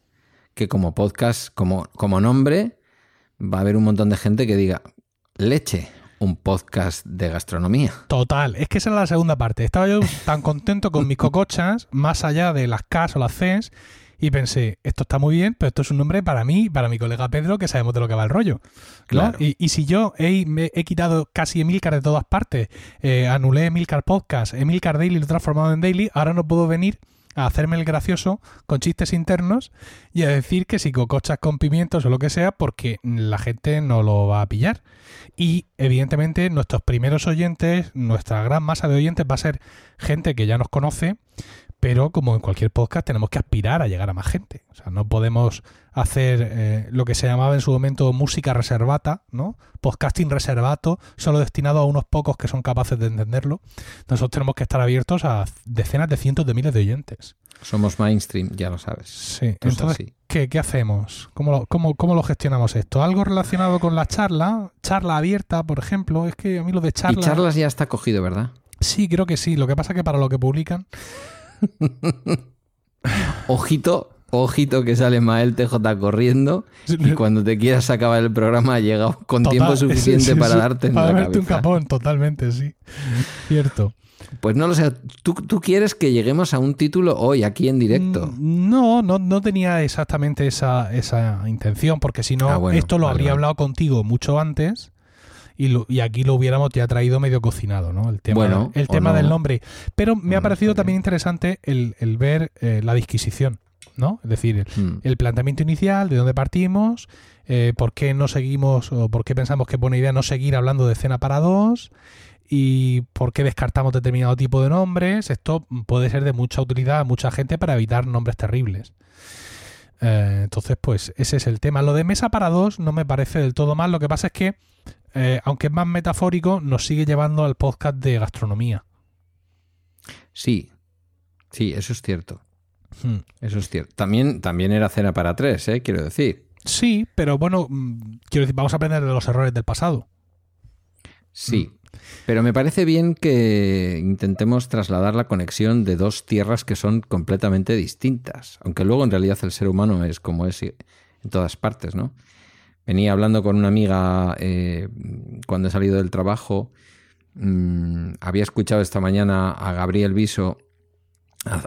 que como podcast, como, como nombre, va a haber un montón de gente que diga, leche, un podcast de gastronomía. Total, es que esa era la segunda parte. Estaba yo tan contento con mis cocochas, más allá de las Ks o las Cs, y pensé, esto está muy bien, pero esto es un nombre para mí para mi colega Pedro, que sabemos de lo que va el rollo. ¿no? Claro. Y, y si yo he, me he quitado casi Emilcar de todas partes, eh, anulé Emilcar Podcast, Emilcar Daily lo he transformado en Daily, ahora no puedo venir a hacerme el gracioso con chistes internos y a decir que si cocochas con pimientos o lo que sea, porque la gente no lo va a pillar. Y evidentemente nuestros primeros oyentes, nuestra gran masa de oyentes va a ser gente que ya nos conoce, pero como en cualquier podcast tenemos que aspirar a llegar a más gente. O sea, no podemos hacer eh, lo que se llamaba en su momento música reservata, ¿no? Podcasting reservato, solo destinado a unos pocos que son capaces de entenderlo. Nosotros tenemos que estar abiertos a decenas de cientos de miles de oyentes. Somos mainstream, ya lo sabes. Sí, entonces. ¿qué, qué hacemos? ¿Cómo lo, cómo, ¿Cómo lo gestionamos esto? ¿Algo relacionado con la charla? Charla abierta, por ejemplo. Es que a mí lo de charla... Y charlas ya está cogido, ¿verdad? Sí, creo que sí. Lo que pasa es que para lo que publican... Ojito, ojito que sale Mael TJ corriendo y cuando te quieras acabar el programa ha llegado con Total, tiempo suficiente sí, para darte en para la darte un capón, totalmente, sí. Cierto. Pues no lo sé, ¿Tú, tú quieres que lleguemos a un título hoy aquí en directo. Mm, No, no, no tenía exactamente esa, esa intención, porque si no, Ah, bueno, esto lo vale, habría vale. hablado contigo mucho antes y, lo- y aquí lo hubiéramos ya traído medio cocinado, ¿no? El tema, Bueno, el tema no. del nombre. Pero me ha Bueno, parecido también interesante el, el ver eh, la disquisición, ¿no? Es decir, el, Mm. el planteamiento inicial, de dónde partimos, eh, por qué no seguimos o por qué pensamos que es buena idea no seguir hablando de cena para dos y por qué descartamos determinado tipo de nombres. Esto puede ser de mucha utilidad a mucha gente para evitar nombres terribles. Eh, entonces, pues ese es el tema. Lo de mesa para dos no me parece del todo mal. Lo que pasa es que, eh, aunque es más metafórico, nos sigue llevando al podcast de gastronomía. Sí, sí, eso es cierto. Hmm. Eso es cierto. También, también era cena para tres, ¿eh? quiero decir. Sí, pero bueno, mm, quiero decir, vamos a aprender de los errores del pasado. Sí. Pero me parece bien que intentemos trasladar la conexión de dos tierras que son completamente distintas. Aunque luego en realidad el ser humano es como es en todas partes, ¿no? Venía hablando con una amiga eh, cuando he salido del trabajo. mm, había escuchado esta mañana a Gabriel Viso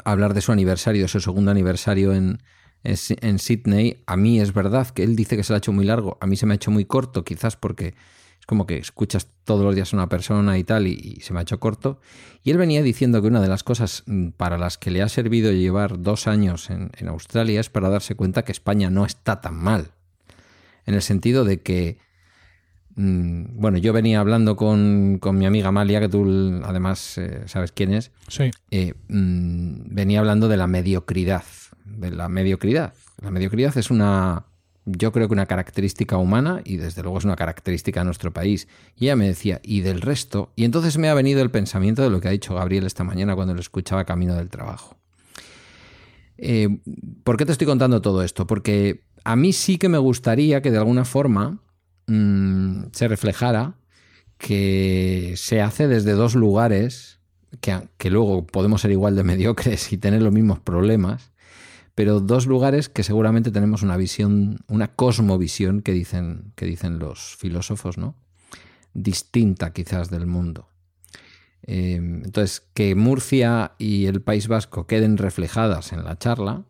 hablar de su aniversario, de su segundo aniversario en, en Sydney. A mí es verdad que él dice que se lo ha hecho muy largo. A mí se me ha hecho muy corto, quizás porque es como que escuchas todos los días a una persona y tal, y, y se me ha hecho corto. Y él venía diciendo que una de las cosas mm, para las que le ha servido llevar dos años en, en Australia es para darse cuenta que España no está tan mal. En el sentido de que, mm, bueno, yo venía hablando con, con mi amiga Amalia, que tú además eh, sabes quién es, Sí. eh, mm, venía hablando de la mediocridad. De la mediocridad. La mediocridad es una yo creo que una característica humana y desde luego es una característica de nuestro país. Y ella me decía, ¿y del resto? Y entonces me ha venido el pensamiento de lo que ha dicho Gabriel esta mañana cuando lo escuchaba camino del trabajo. Eh, ¿Por qué te estoy contando todo esto? Porque a mí sí que me gustaría que de alguna forma mmm, se reflejara que se hace desde dos lugares, que, que luego podemos ser igual de mediocres y tener los mismos problemas, pero dos lugares que seguramente tenemos una visión, una cosmovisión que dicen, que dicen los filósofos, ¿no? Distinta quizás del mundo. Eh, entonces, que Murcia y el País Vasco queden reflejadas en la charla,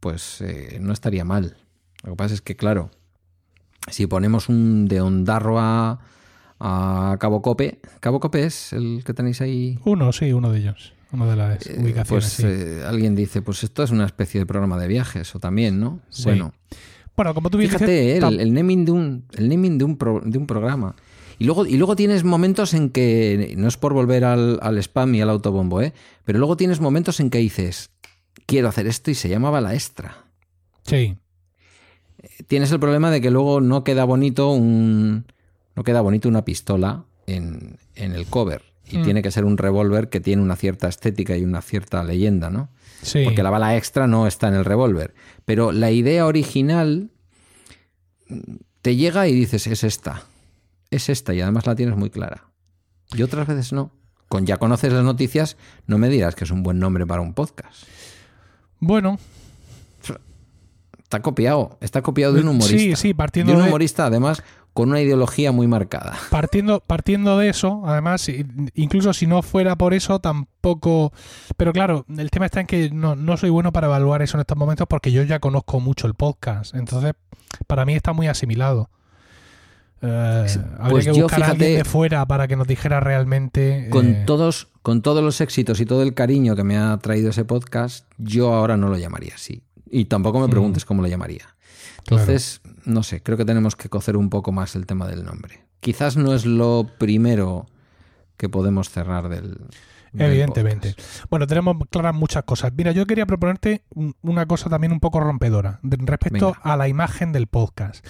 pues eh, no estaría mal. Lo que pasa es que, claro, si ponemos un de Ondarroa a Cabo Cope, Cabo Cope es el que tenéis ahí. Uno, sí, uno de ellos. Una de las Eh, ubicaciones. pues sí. eh, alguien dice, pues esto es una especie de programa de viajes, o también, ¿no? Sí. Bueno, bueno, como tú fíjate, dices, el, el naming, de un, el naming de, un pro- de un programa. Y luego, y luego tienes momentos en que, no es por volver al, al spam y al autobombo, ¿eh? pero luego tienes momentos en que dices, quiero hacer esto y se llamaba la extra. sí, Tienes el problema de que luego no queda bonito un, no queda bonito una pistola en, en el cover. Y Mm. tiene que ser un revólver que tiene una cierta estética y una cierta leyenda, ¿no? sí. Porque la bala extra no está en el revólver. Pero la idea original te llega y dices, es esta. Es esta y además la tienes muy clara. Y otras veces no. Con ya conoces las noticias, no me dirás que es un buen nombre para un podcast. Bueno, Está copiado. Está copiado de un humorista. sí, sí, partiendo de un de- humorista, además, con una ideología muy marcada. partiendo, partiendo de eso, además, incluso si no fuera por eso, tampoco. Pero claro, el tema está en que no, no soy bueno para evaluar eso en estos momentos porque yo ya conozco mucho el podcast. Entonces, para mí está muy asimilado. Eh, Sí, habría pues que yo, buscar a alguien fíjate, de fuera para que nos dijera realmente. Con, eh, todos, con todos los éxitos y todo el cariño que me ha traído ese podcast, yo ahora no lo llamaría así. Y tampoco me Mm. preguntes cómo lo llamaría. Claro. Entonces, no sé, creo que tenemos que cocer un poco más el tema del nombre. Quizás no es lo primero que podemos cerrar del. del Evidentemente. podcast. Bueno, tenemos claras muchas cosas. Mira, yo quería proponerte un- una cosa también un poco rompedora respecto Venga. a la imagen del podcast.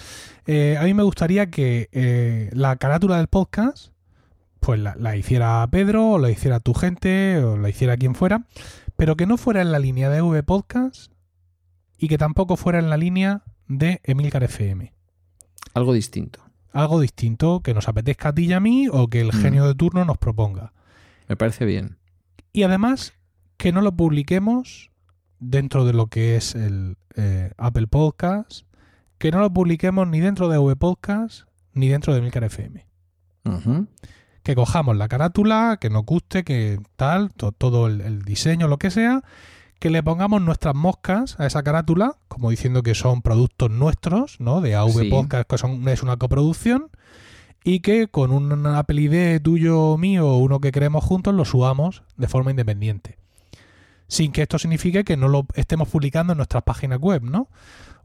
Eh, a mí me gustaría que eh, la carátula del podcast, pues la, la hiciera Pedro, o la hiciera tu gente, o la hiciera quien fuera, pero que no fuera en la línea de V Podcast y que tampoco fuera en la línea de Emilcar FM. Algo distinto. Algo distinto que nos apetezca a ti y a mí o que el Mm. genio de turno nos proponga. Me parece bien. Y además que no lo publiquemos dentro de lo que es el eh, Apple Podcast, que no lo publiquemos ni dentro de V Podcast ni dentro de Milcar FM. Que cojamos la carátula, que nos guste, que tal, to- todo el, el diseño, lo que sea, que le pongamos nuestras moscas a esa carátula, como diciendo que son productos nuestros, ¿no? De AV Sí. Podcast, que son, es una coproducción, y que con un Apple ID tuyo o mío o uno que creemos juntos lo subamos de forma independiente. Sin que esto signifique que no lo estemos publicando en nuestras páginas web, ¿no?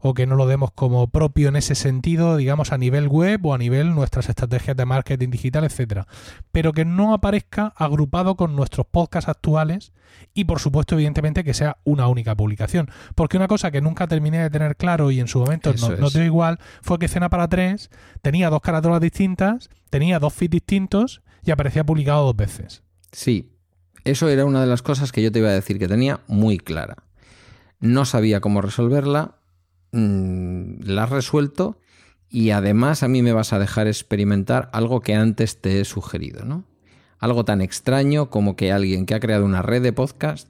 O que no lo demos como propio en ese sentido, digamos, a nivel web o a nivel nuestras estrategias de marketing digital, etcétera. Pero que no aparezca agrupado con nuestros podcasts actuales y, por supuesto, evidentemente, que sea una única publicación. Porque una cosa que nunca terminé de tener claro y en su momento no, no dio igual fue que Cena para tres tenía dos carátulas distintas, tenía dos feeds distintos y aparecía publicado dos veces. Sí, eso era una de las cosas que yo te iba a decir que tenía muy clara. No sabía cómo resolverla, mm, la has resuelto y además a mí me vas a dejar experimentar algo que antes te he sugerido, ¿no? Algo tan extraño como que alguien que ha creado una red de podcast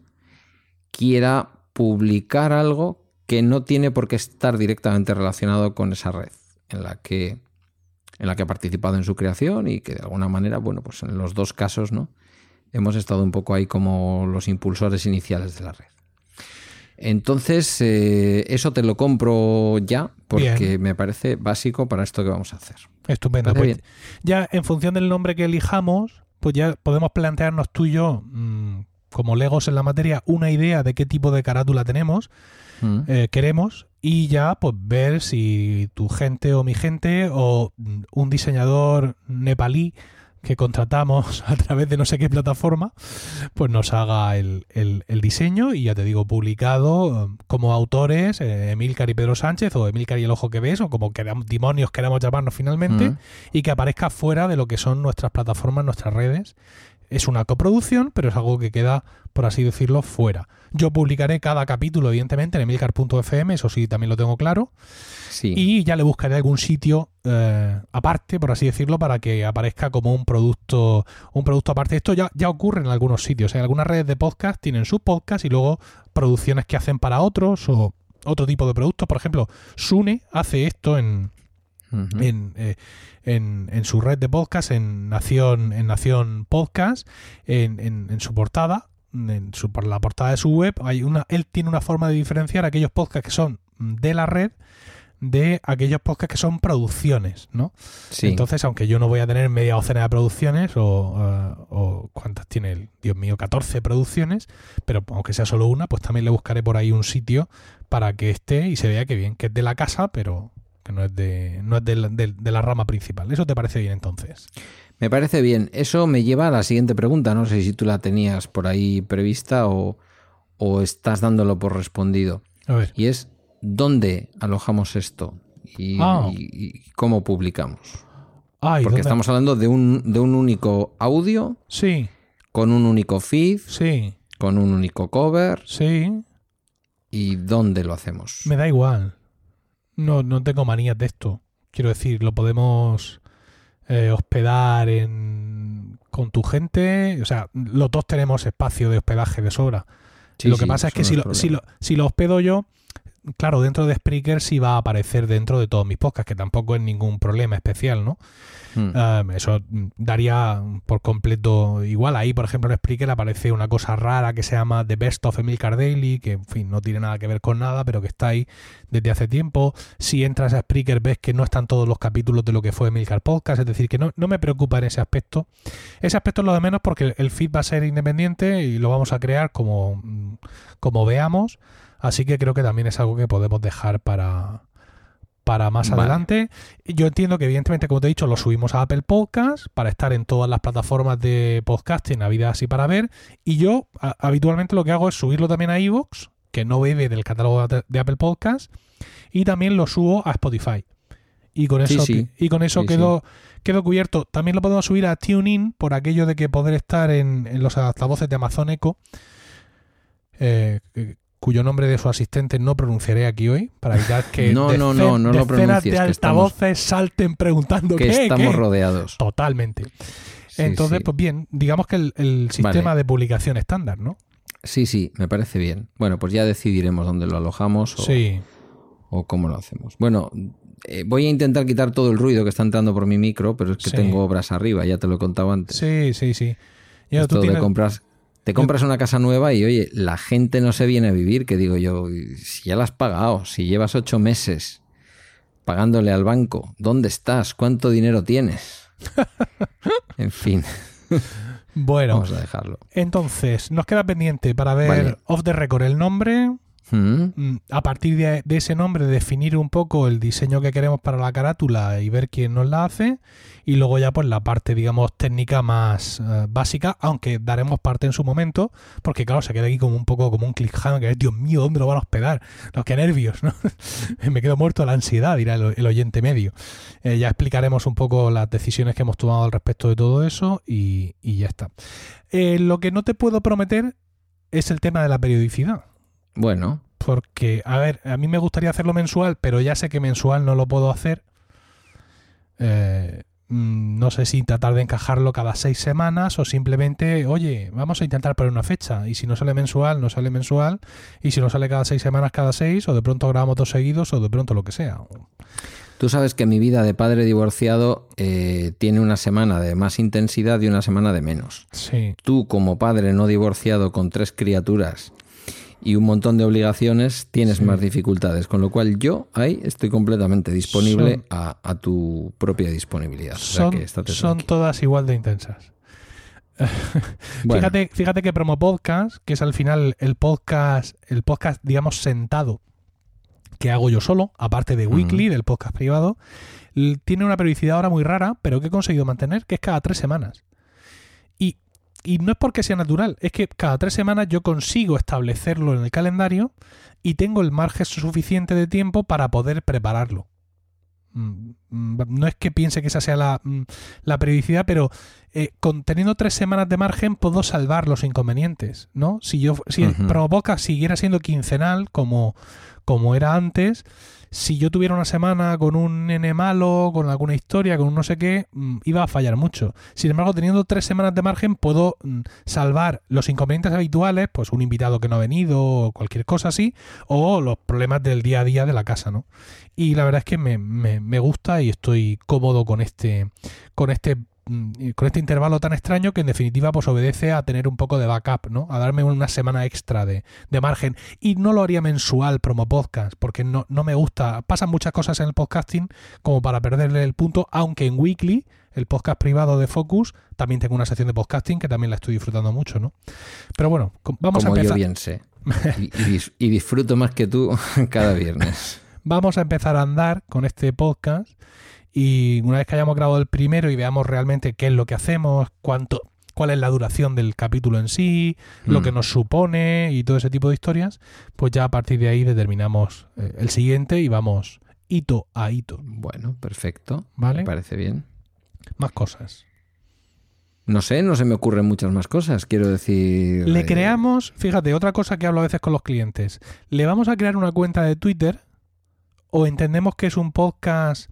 quiera publicar algo que no tiene por qué estar directamente relacionado con esa red en la que en la que ha participado en su creación y que de alguna manera, bueno, pues en los dos casos, ¿no? hemos estado un poco ahí como los impulsores iniciales de la red. Entonces, eh, eso te lo compro ya porque Bien. me parece básico para esto que vamos a hacer. Estupendo. Pues ya en función del nombre que elijamos, pues ya podemos plantearnos tú y yo, mm, como legos en la materia, una idea de qué tipo de carátula tenemos, Mm. eh, queremos, y ya pues ver si tu gente o mi gente o mm, un diseñador nepalí que contratamos a través de no sé qué plataforma, pues nos haga el, el, diseño y ya te digo, publicado um, como autores eh, Emilcar y Pedro Sánchez o Emilcar y el Ojo que ves o como queramos, demonios queramos llamarnos finalmente y que aparezca fuera de lo que son nuestras plataformas, nuestras redes. Es una coproducción, pero es algo que queda, por así decirlo, fuera. Yo publicaré cada capítulo, evidentemente, en emilcar.fm, eso sí, también lo tengo claro. Sí. Y ya le buscaré algún sitio eh, aparte, por así decirlo, para que aparezca como un producto, un producto aparte. Esto ya, ya ocurre en algunos sitios. En algunas redes de podcast tienen sus podcasts y luego producciones que hacen para otros o otro tipo de productos. Por ejemplo, Sune hace esto en, En, eh, en, en su red de podcast, en Nación, en Nación Podcast, en, en- en su portada, en su, por la portada de su web, hay una, él tiene una forma de diferenciar aquellos podcasts que son de la red de aquellos podcasts que son producciones, ¿no? Sí. Entonces, aunque yo no voy a tener media docena de producciones, o, eh, o cuántas tiene él, Dios mío, 14 producciones, pero aunque sea solo una, pues también le buscaré por ahí un sitio para que esté y se vea que bien, que es de la casa, pero que no es de, no es de, la, de- de la rama principal. ¿Eso te parece bien entonces? Me parece bien. Eso me lleva a la siguiente pregunta. No sé si tú la tenías por ahí prevista o, o estás dándolo por respondido. A ver. Y es, ¿dónde alojamos esto? Y, Ah. y- y cómo publicamos. Porque ¿dónde- estamos hablando de un, de un único audio, Sí, con un único feed, sí, con un único cover. sí. ¿Y dónde lo hacemos? Me da igual. No, no tengo manías de esto. Quiero decir, lo podemos eh, hospedar en, con tu gente. O sea, los dos tenemos espacio de hospedaje de sobra. Sí, lo que sí, pasa es que si, lo, si, lo, si lo hospedo yo, claro, dentro de Spreaker sí va a aparecer dentro de todos mis podcasts, que tampoco es ningún problema especial, ¿no? Mm. Um, eso daría por completo igual. Ahí, por ejemplo, en Spreaker aparece una cosa rara que se llama The Best of Emilcar Daily, que en fin, no tiene nada que ver con nada, pero que está ahí desde hace tiempo. Si entras a Spreaker ves que no están todos los capítulos de lo que fue Emilcar Podcast, es decir, que no, no me preocupa en ese aspecto. Ese aspecto es lo de menos porque el feed va a ser independiente y lo vamos a crear como, como veamos. Así que creo que también es algo que podemos dejar para, para más Vale. adelante. Yo entiendo que, evidentemente, como te he dicho, lo subimos a Apple Podcast para estar en todas las plataformas de podcasting, habidas y para ver. Y yo, a- habitualmente, lo que hago es subirlo también a iVoox, que no bebe del catálogo de de Apple Podcast, y también lo subo a Spotify. Y con eso, sí. y con eso Sí, quedo, quedo cubierto. También lo podemos subir a TuneIn por aquello de que poder estar en, en los altavoces de Amazon Echo, eh, cuyo nombre de su asistente no pronunciaré aquí hoy, para evitar que No, no, no, no lo decenas de que estamos- altavoces salten preguntando que qué, estamos qué? rodeados. Totalmente. Sí, Entonces, sí. pues bien, digamos que el, el sistema Vale. de publicación estándar, ¿no? Sí, sí, me parece bien. Bueno, pues ya decidiremos dónde lo alojamos o, Sí. o cómo lo hacemos. Bueno, eh, voy a intentar quitar todo el ruido que está entrando por mi micro, pero es que tengo obras arriba, ya te lo he contado antes. Sí, sí, sí. Ya, Esto tú de tienes- compras, te compras una casa nueva y oye, la gente no se viene a vivir, que digo yo, si ya la has pagado, si llevas ocho meses pagándole al banco, ¿dónde estás? ¿Cuánto dinero tienes? en fin, Bueno, vamos a dejarlo. entonces, nos queda pendiente para ver Vale. off the record el nombre. ¿Mm? A partir de, ese nombre, definir un poco el diseño que queremos para la carátula y ver quién nos la hace. Y luego ya, pues la parte, digamos, técnica más eh, básica, aunque daremos parte en su momento, porque claro, se queda aquí como un poco como un cliffhanger, Dios mío, ¿dónde lo van a hospedar? Los que nervios, ¿no? Me quedo muerto la ansiedad, dirá el, oyente medio. Eh, ya explicaremos un poco las decisiones que hemos tomado al respecto de todo eso y, y ya está. Eh, lo que no te puedo prometer es el tema de la periodicidad. Bueno, Porque, a ver, a mí me gustaría hacerlo mensual, pero ya sé que mensual no lo puedo hacer. Eh, mm, no sé si tratar de encajarlo cada seis semanas o simplemente, oye, vamos a intentar poner una fecha. Y si no sale mensual, no sale mensual. Y si no sale cada seis semanas, cada seis. O de pronto grabamos dos seguidos o de pronto lo que sea. tú sabes que mi vida de padre divorciado eh, tiene una semana de más intensidad y una semana de menos. Sí. Tú como padre no divorciado con tres criaturas y un montón de obligaciones tienes Sí. más dificultades, con lo cual yo ahí estoy completamente disponible Son- a, a tu propia disponibilidad. O sea Son, que todas igual de intensas. Bueno, Fíjate, fíjate que Promo Podcast, que es al final el podcast, el podcast, digamos, sentado, que hago yo solo, aparte de Weekly, del podcast privado, tiene una periodicidad ahora muy rara, pero que he conseguido mantener, que es cada tres semanas. Y, no es porque sea natural, es que cada tres semanas yo consigo establecerlo en el calendario y tengo el margen suficiente de tiempo para poder prepararlo. Mm, mm, no es que piense que esa sea la, mm, periodicidad, pero eh, con, teniendo tres semanas de margen puedo salvar los inconvenientes, ¿no? Si yo si provoca siguiera siendo quincenal como, como era antes, si yo tuviera una semana con un nene malo, con alguna historia, con un no sé qué, mm, iba a fallar mucho. Sin embargo, teniendo tres semanas de margen, puedo mm, salvar los inconvenientes habituales, pues un invitado que no ha venido, o cualquier cosa así, o los problemas del día a día de la casa, ¿no? Y la verdad es que me, me, me gusta y estoy cómodo con este, con este con este intervalo tan extraño que en definitiva pues obedece a tener un poco de backup, ¿no? A darme una semana extra de, margen. Y no lo haría mensual promo podcast, porque no, no, me gusta. Pasan muchas cosas en el podcasting como para perderle el punto, aunque en Weekly, el podcast privado de Focus, también tengo una sección de podcasting que también la estoy disfrutando mucho, ¿no? Pero bueno, vamos a empezar. Yo bien sé. y disfruto más que tú cada viernes. vamos a empezar a andar con este podcast y una vez que hayamos grabado el primero y veamos realmente qué es lo que hacemos, cuánto, cuál es la duración del capítulo en sí, lo que mm. nos supone y todo ese tipo de historias, pues ya a partir de ahí determinamos eh, el siguiente y vamos hito a hito. Bueno, perfecto. ¿Vale? Me parece bien. Más cosas. No sé, no se me ocurren muchas más cosas, quiero decir... Le eh, creamos, fíjate, otra cosa que hablo a veces con los clientes, le vamos a crear una cuenta de Twitter o entendemos que es un podcast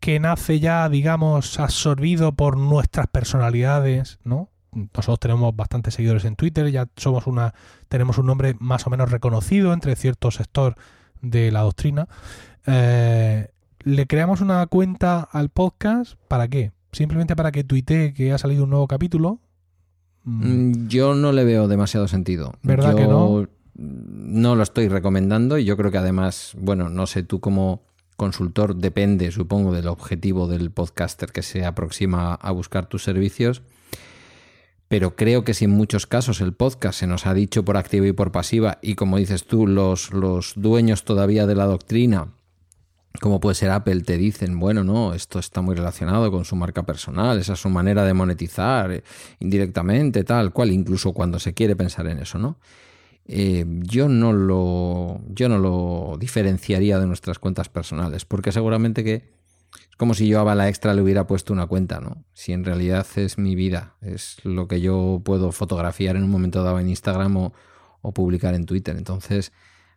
que nace ya, digamos, absorbido por nuestras personalidades, ¿no? Nosotros tenemos bastantes seguidores en Twitter, ya somos una, tenemos un nombre más o menos reconocido entre cierto sector de la doctrina. Eh, ¿Le creamos una cuenta al podcast? ¿Para qué? ¿Simplemente para que tuitee que ha salido un nuevo capítulo? Mm, yo no le veo demasiado sentido. ¿Verdad que no? No lo estoy recomendando y yo creo que además, bueno, no sé tú cómo consultor depende, supongo, del objetivo del podcaster que se aproxima a buscar tus servicios. Pero creo que si en muchos casos el podcast se nos ha dicho por activa y por pasiva, y como dices tú, los, los dueños todavía de la doctrina, como puede ser Apple, te dicen, bueno, no, esto está muy relacionado con su marca personal, esa es su manera de monetizar eh, indirectamente, tal cual, incluso cuando se quiere pensar en eso, ¿no? Eh, yo, no lo, yo no lo diferenciaría de nuestras cuentas personales, porque seguramente que es como si yo a Bala Extra le hubiera puesto una cuenta, ¿no? Si en realidad es mi vida, es lo que yo puedo fotografiar en un momento dado en Instagram o, o publicar en Twitter. Entonces,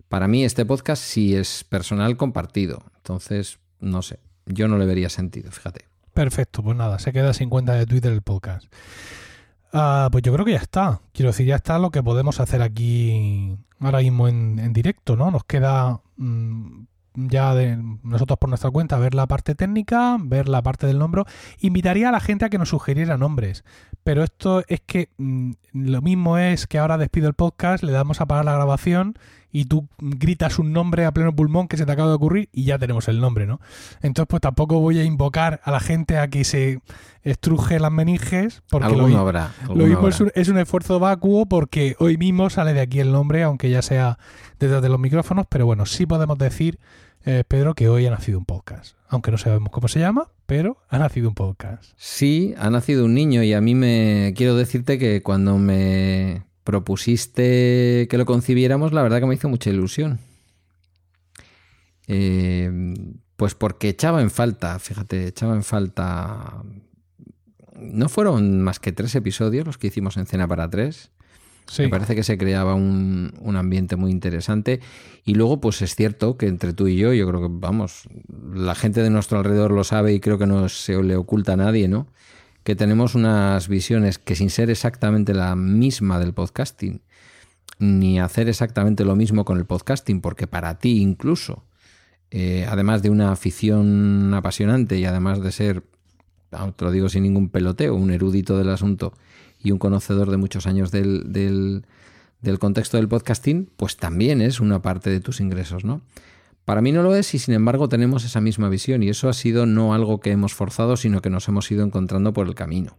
para mí este podcast sí es personal compartido. Entonces, no sé, yo no le vería sentido, fíjate. Perfecto, pues nada, se queda sin cuenta de Twitter el podcast. Ah, pues yo creo que ya está. Quiero decir, ya está lo que podemos hacer aquí ahora mismo en, directo, ¿no? Nos queda mm, ya de nosotros por nuestra cuenta ver la parte técnica, ver la parte del nombre. Invitaría a la gente a que nos sugiriera nombres. Pero esto es que mm, lo mismo es que ahora despido el podcast, le damos a parar la grabación y tú gritas un nombre a pleno pulmón que se te acaba de ocurrir y ya tenemos el nombre, ¿no? Entonces, pues tampoco voy a invocar a la gente a que se estruje las meninges, porque lo, habrá, lo mismo es un, es un, esfuerzo vacuo porque hoy mismo sale de aquí el nombre, aunque ya sea detrás de los micrófonos, pero bueno, sí podemos decir, eh, Pedro, que hoy ha nacido un podcast. Aunque no sabemos cómo se llama, pero ha nacido un podcast. Sí, ha nacido un niño y a mí me quiero decirte que cuando me propusiste que lo concibiéramos, la verdad que me hizo mucha ilusión. Eh, pues porque echaba en falta, fíjate, echaba en falta... No fueron más que tres episodios los que hicimos en Cena para Tres. Me parece que se creaba un, un, ambiente muy interesante. Y luego, pues es cierto que entre tú y yo, yo creo que, vamos, la gente de nuestro alrededor lo sabe y creo que no se le oculta a nadie, ¿no? que tenemos unas visiones que sin ser exactamente la misma del podcasting, ni hacer exactamente lo mismo con el podcasting, porque para ti incluso, eh, además de una afición apasionante y además de ser, te lo digo sin ningún peloteo, un erudito del asunto y un conocedor de muchos años del, del, contexto del podcasting, pues también es una parte de tus ingresos, ¿no? Para mí no lo es y sin embargo tenemos esa misma visión y eso ha sido no algo que hemos forzado, sino que nos hemos ido encontrando por el camino.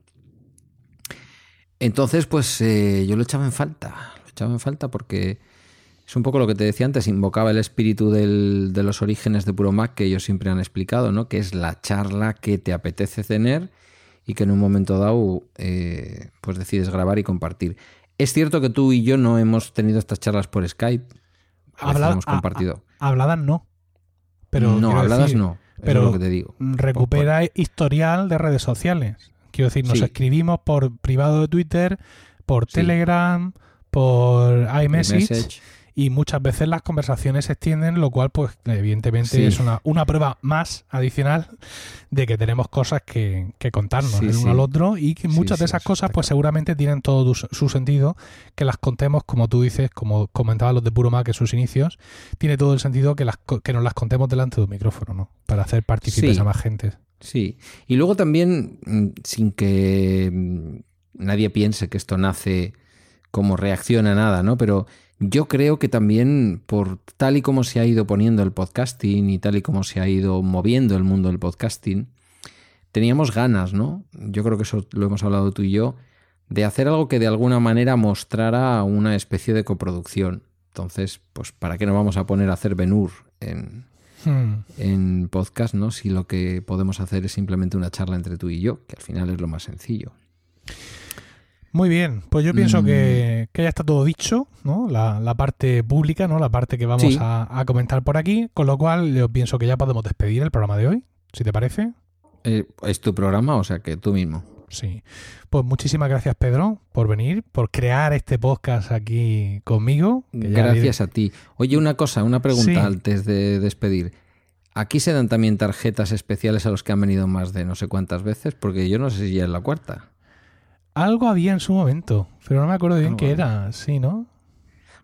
Entonces, pues eh, yo lo echaba en falta, lo echaba en falta porque Es un poco lo que te decía antes, invocaba el espíritu del, de los orígenes de Puro Mac que ellos siempre han explicado, ¿no? Que es la charla que te apetece tener y que en un momento dado eh, pues decides grabar y compartir. Es cierto que tú y yo no hemos tenido estas charlas por Skype. hemos compartido. habladas no. Pero no, habladas no. Pero es lo que te digo. recupera historial de redes sociales. Quiero decir, nos escribimos por privado de Twitter, por Telegram, por iMessage y muchas veces las conversaciones se extienden, lo cual, pues, evidentemente es una, una, prueba más adicional de que tenemos cosas que, contarnos el uno al otro y que muchas de esas cosas, pues, seguramente tienen todo su, sentido, que las contemos, como tú dices, como comentaban los de Puro Mac en sus inicios, tiene todo el sentido que, las, que nos las contemos delante de un micrófono, ¿no? Para hacer partícipes a más gente. Sí, y luego también, mm, sin que mm, nadie piense que esto nace como reacción a nada, ¿no? Pero yo creo que también por tal y como se ha ido poniendo el podcasting y tal y como se ha ido moviendo el mundo del podcasting, teníamos ganas, ¿no? Yo creo que eso lo hemos hablado tú y yo, de hacer algo que de alguna manera mostrara una especie de coproducción. Entonces, pues, ¿para qué nos vamos a poner a hacer Benur en, hmm. en podcast, ¿no? Si lo que podemos hacer es simplemente una charla entre tú y yo, que al final es lo más sencillo. Muy bien, pues yo pienso que, mm. ya está todo dicho, ¿no? La, parte pública, ¿no? La parte que vamos a, comentar por aquí, con lo cual yo pienso que ya podemos despedir el programa de hoy, si te parece. Eh, es tu programa, o sea que tú mismo. Sí. Pues muchísimas gracias, Pedro, por venir, por crear este podcast aquí conmigo. Gracias a ti. Oye, una cosa, una pregunta antes de despedir. ¿Aquí se dan también tarjetas especiales a los que han venido más de no sé cuántas veces? Porque yo no sé si ya es la cuarta. Algo había en su momento, pero no me acuerdo bien qué era, sí, ¿no?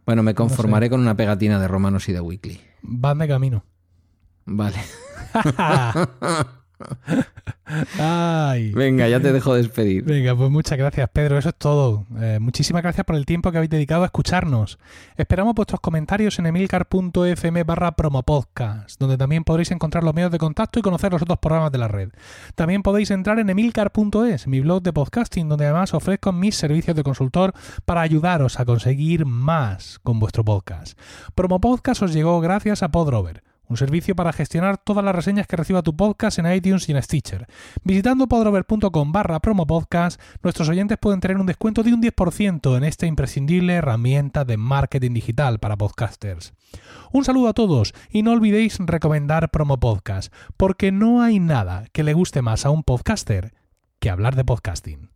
Bueno, me conformaré con una pegatina de Romanos y de Weekly. Van de camino. Vale. Venga, ya te dejo despedir. Venga, pues muchas gracias, Pedro. Eso es todo. Eh, muchísimas gracias por el tiempo que habéis dedicado a escucharnos. Esperamos vuestros comentarios en emilcar.fm barra promopodcast, donde también podréis encontrar los medios de contacto y conocer los otros programas de la red. También podéis entrar en emilcar.es, mi blog de podcasting, donde además ofrezco mis servicios de consultor para ayudaros a conseguir más con vuestro podcast. Promopodcast os llegó gracias a Podrover un servicio para gestionar todas las reseñas que reciba tu podcast en iTunes y en Stitcher. Visitando podrover.com barra promopodcast, nuestros oyentes pueden tener un descuento de un 10% en esta imprescindible herramienta de marketing digital para podcasters. Un saludo a todos y no olvidéis recomendar Promo Podcast, porque no hay nada que le guste más a un podcaster que hablar de podcasting.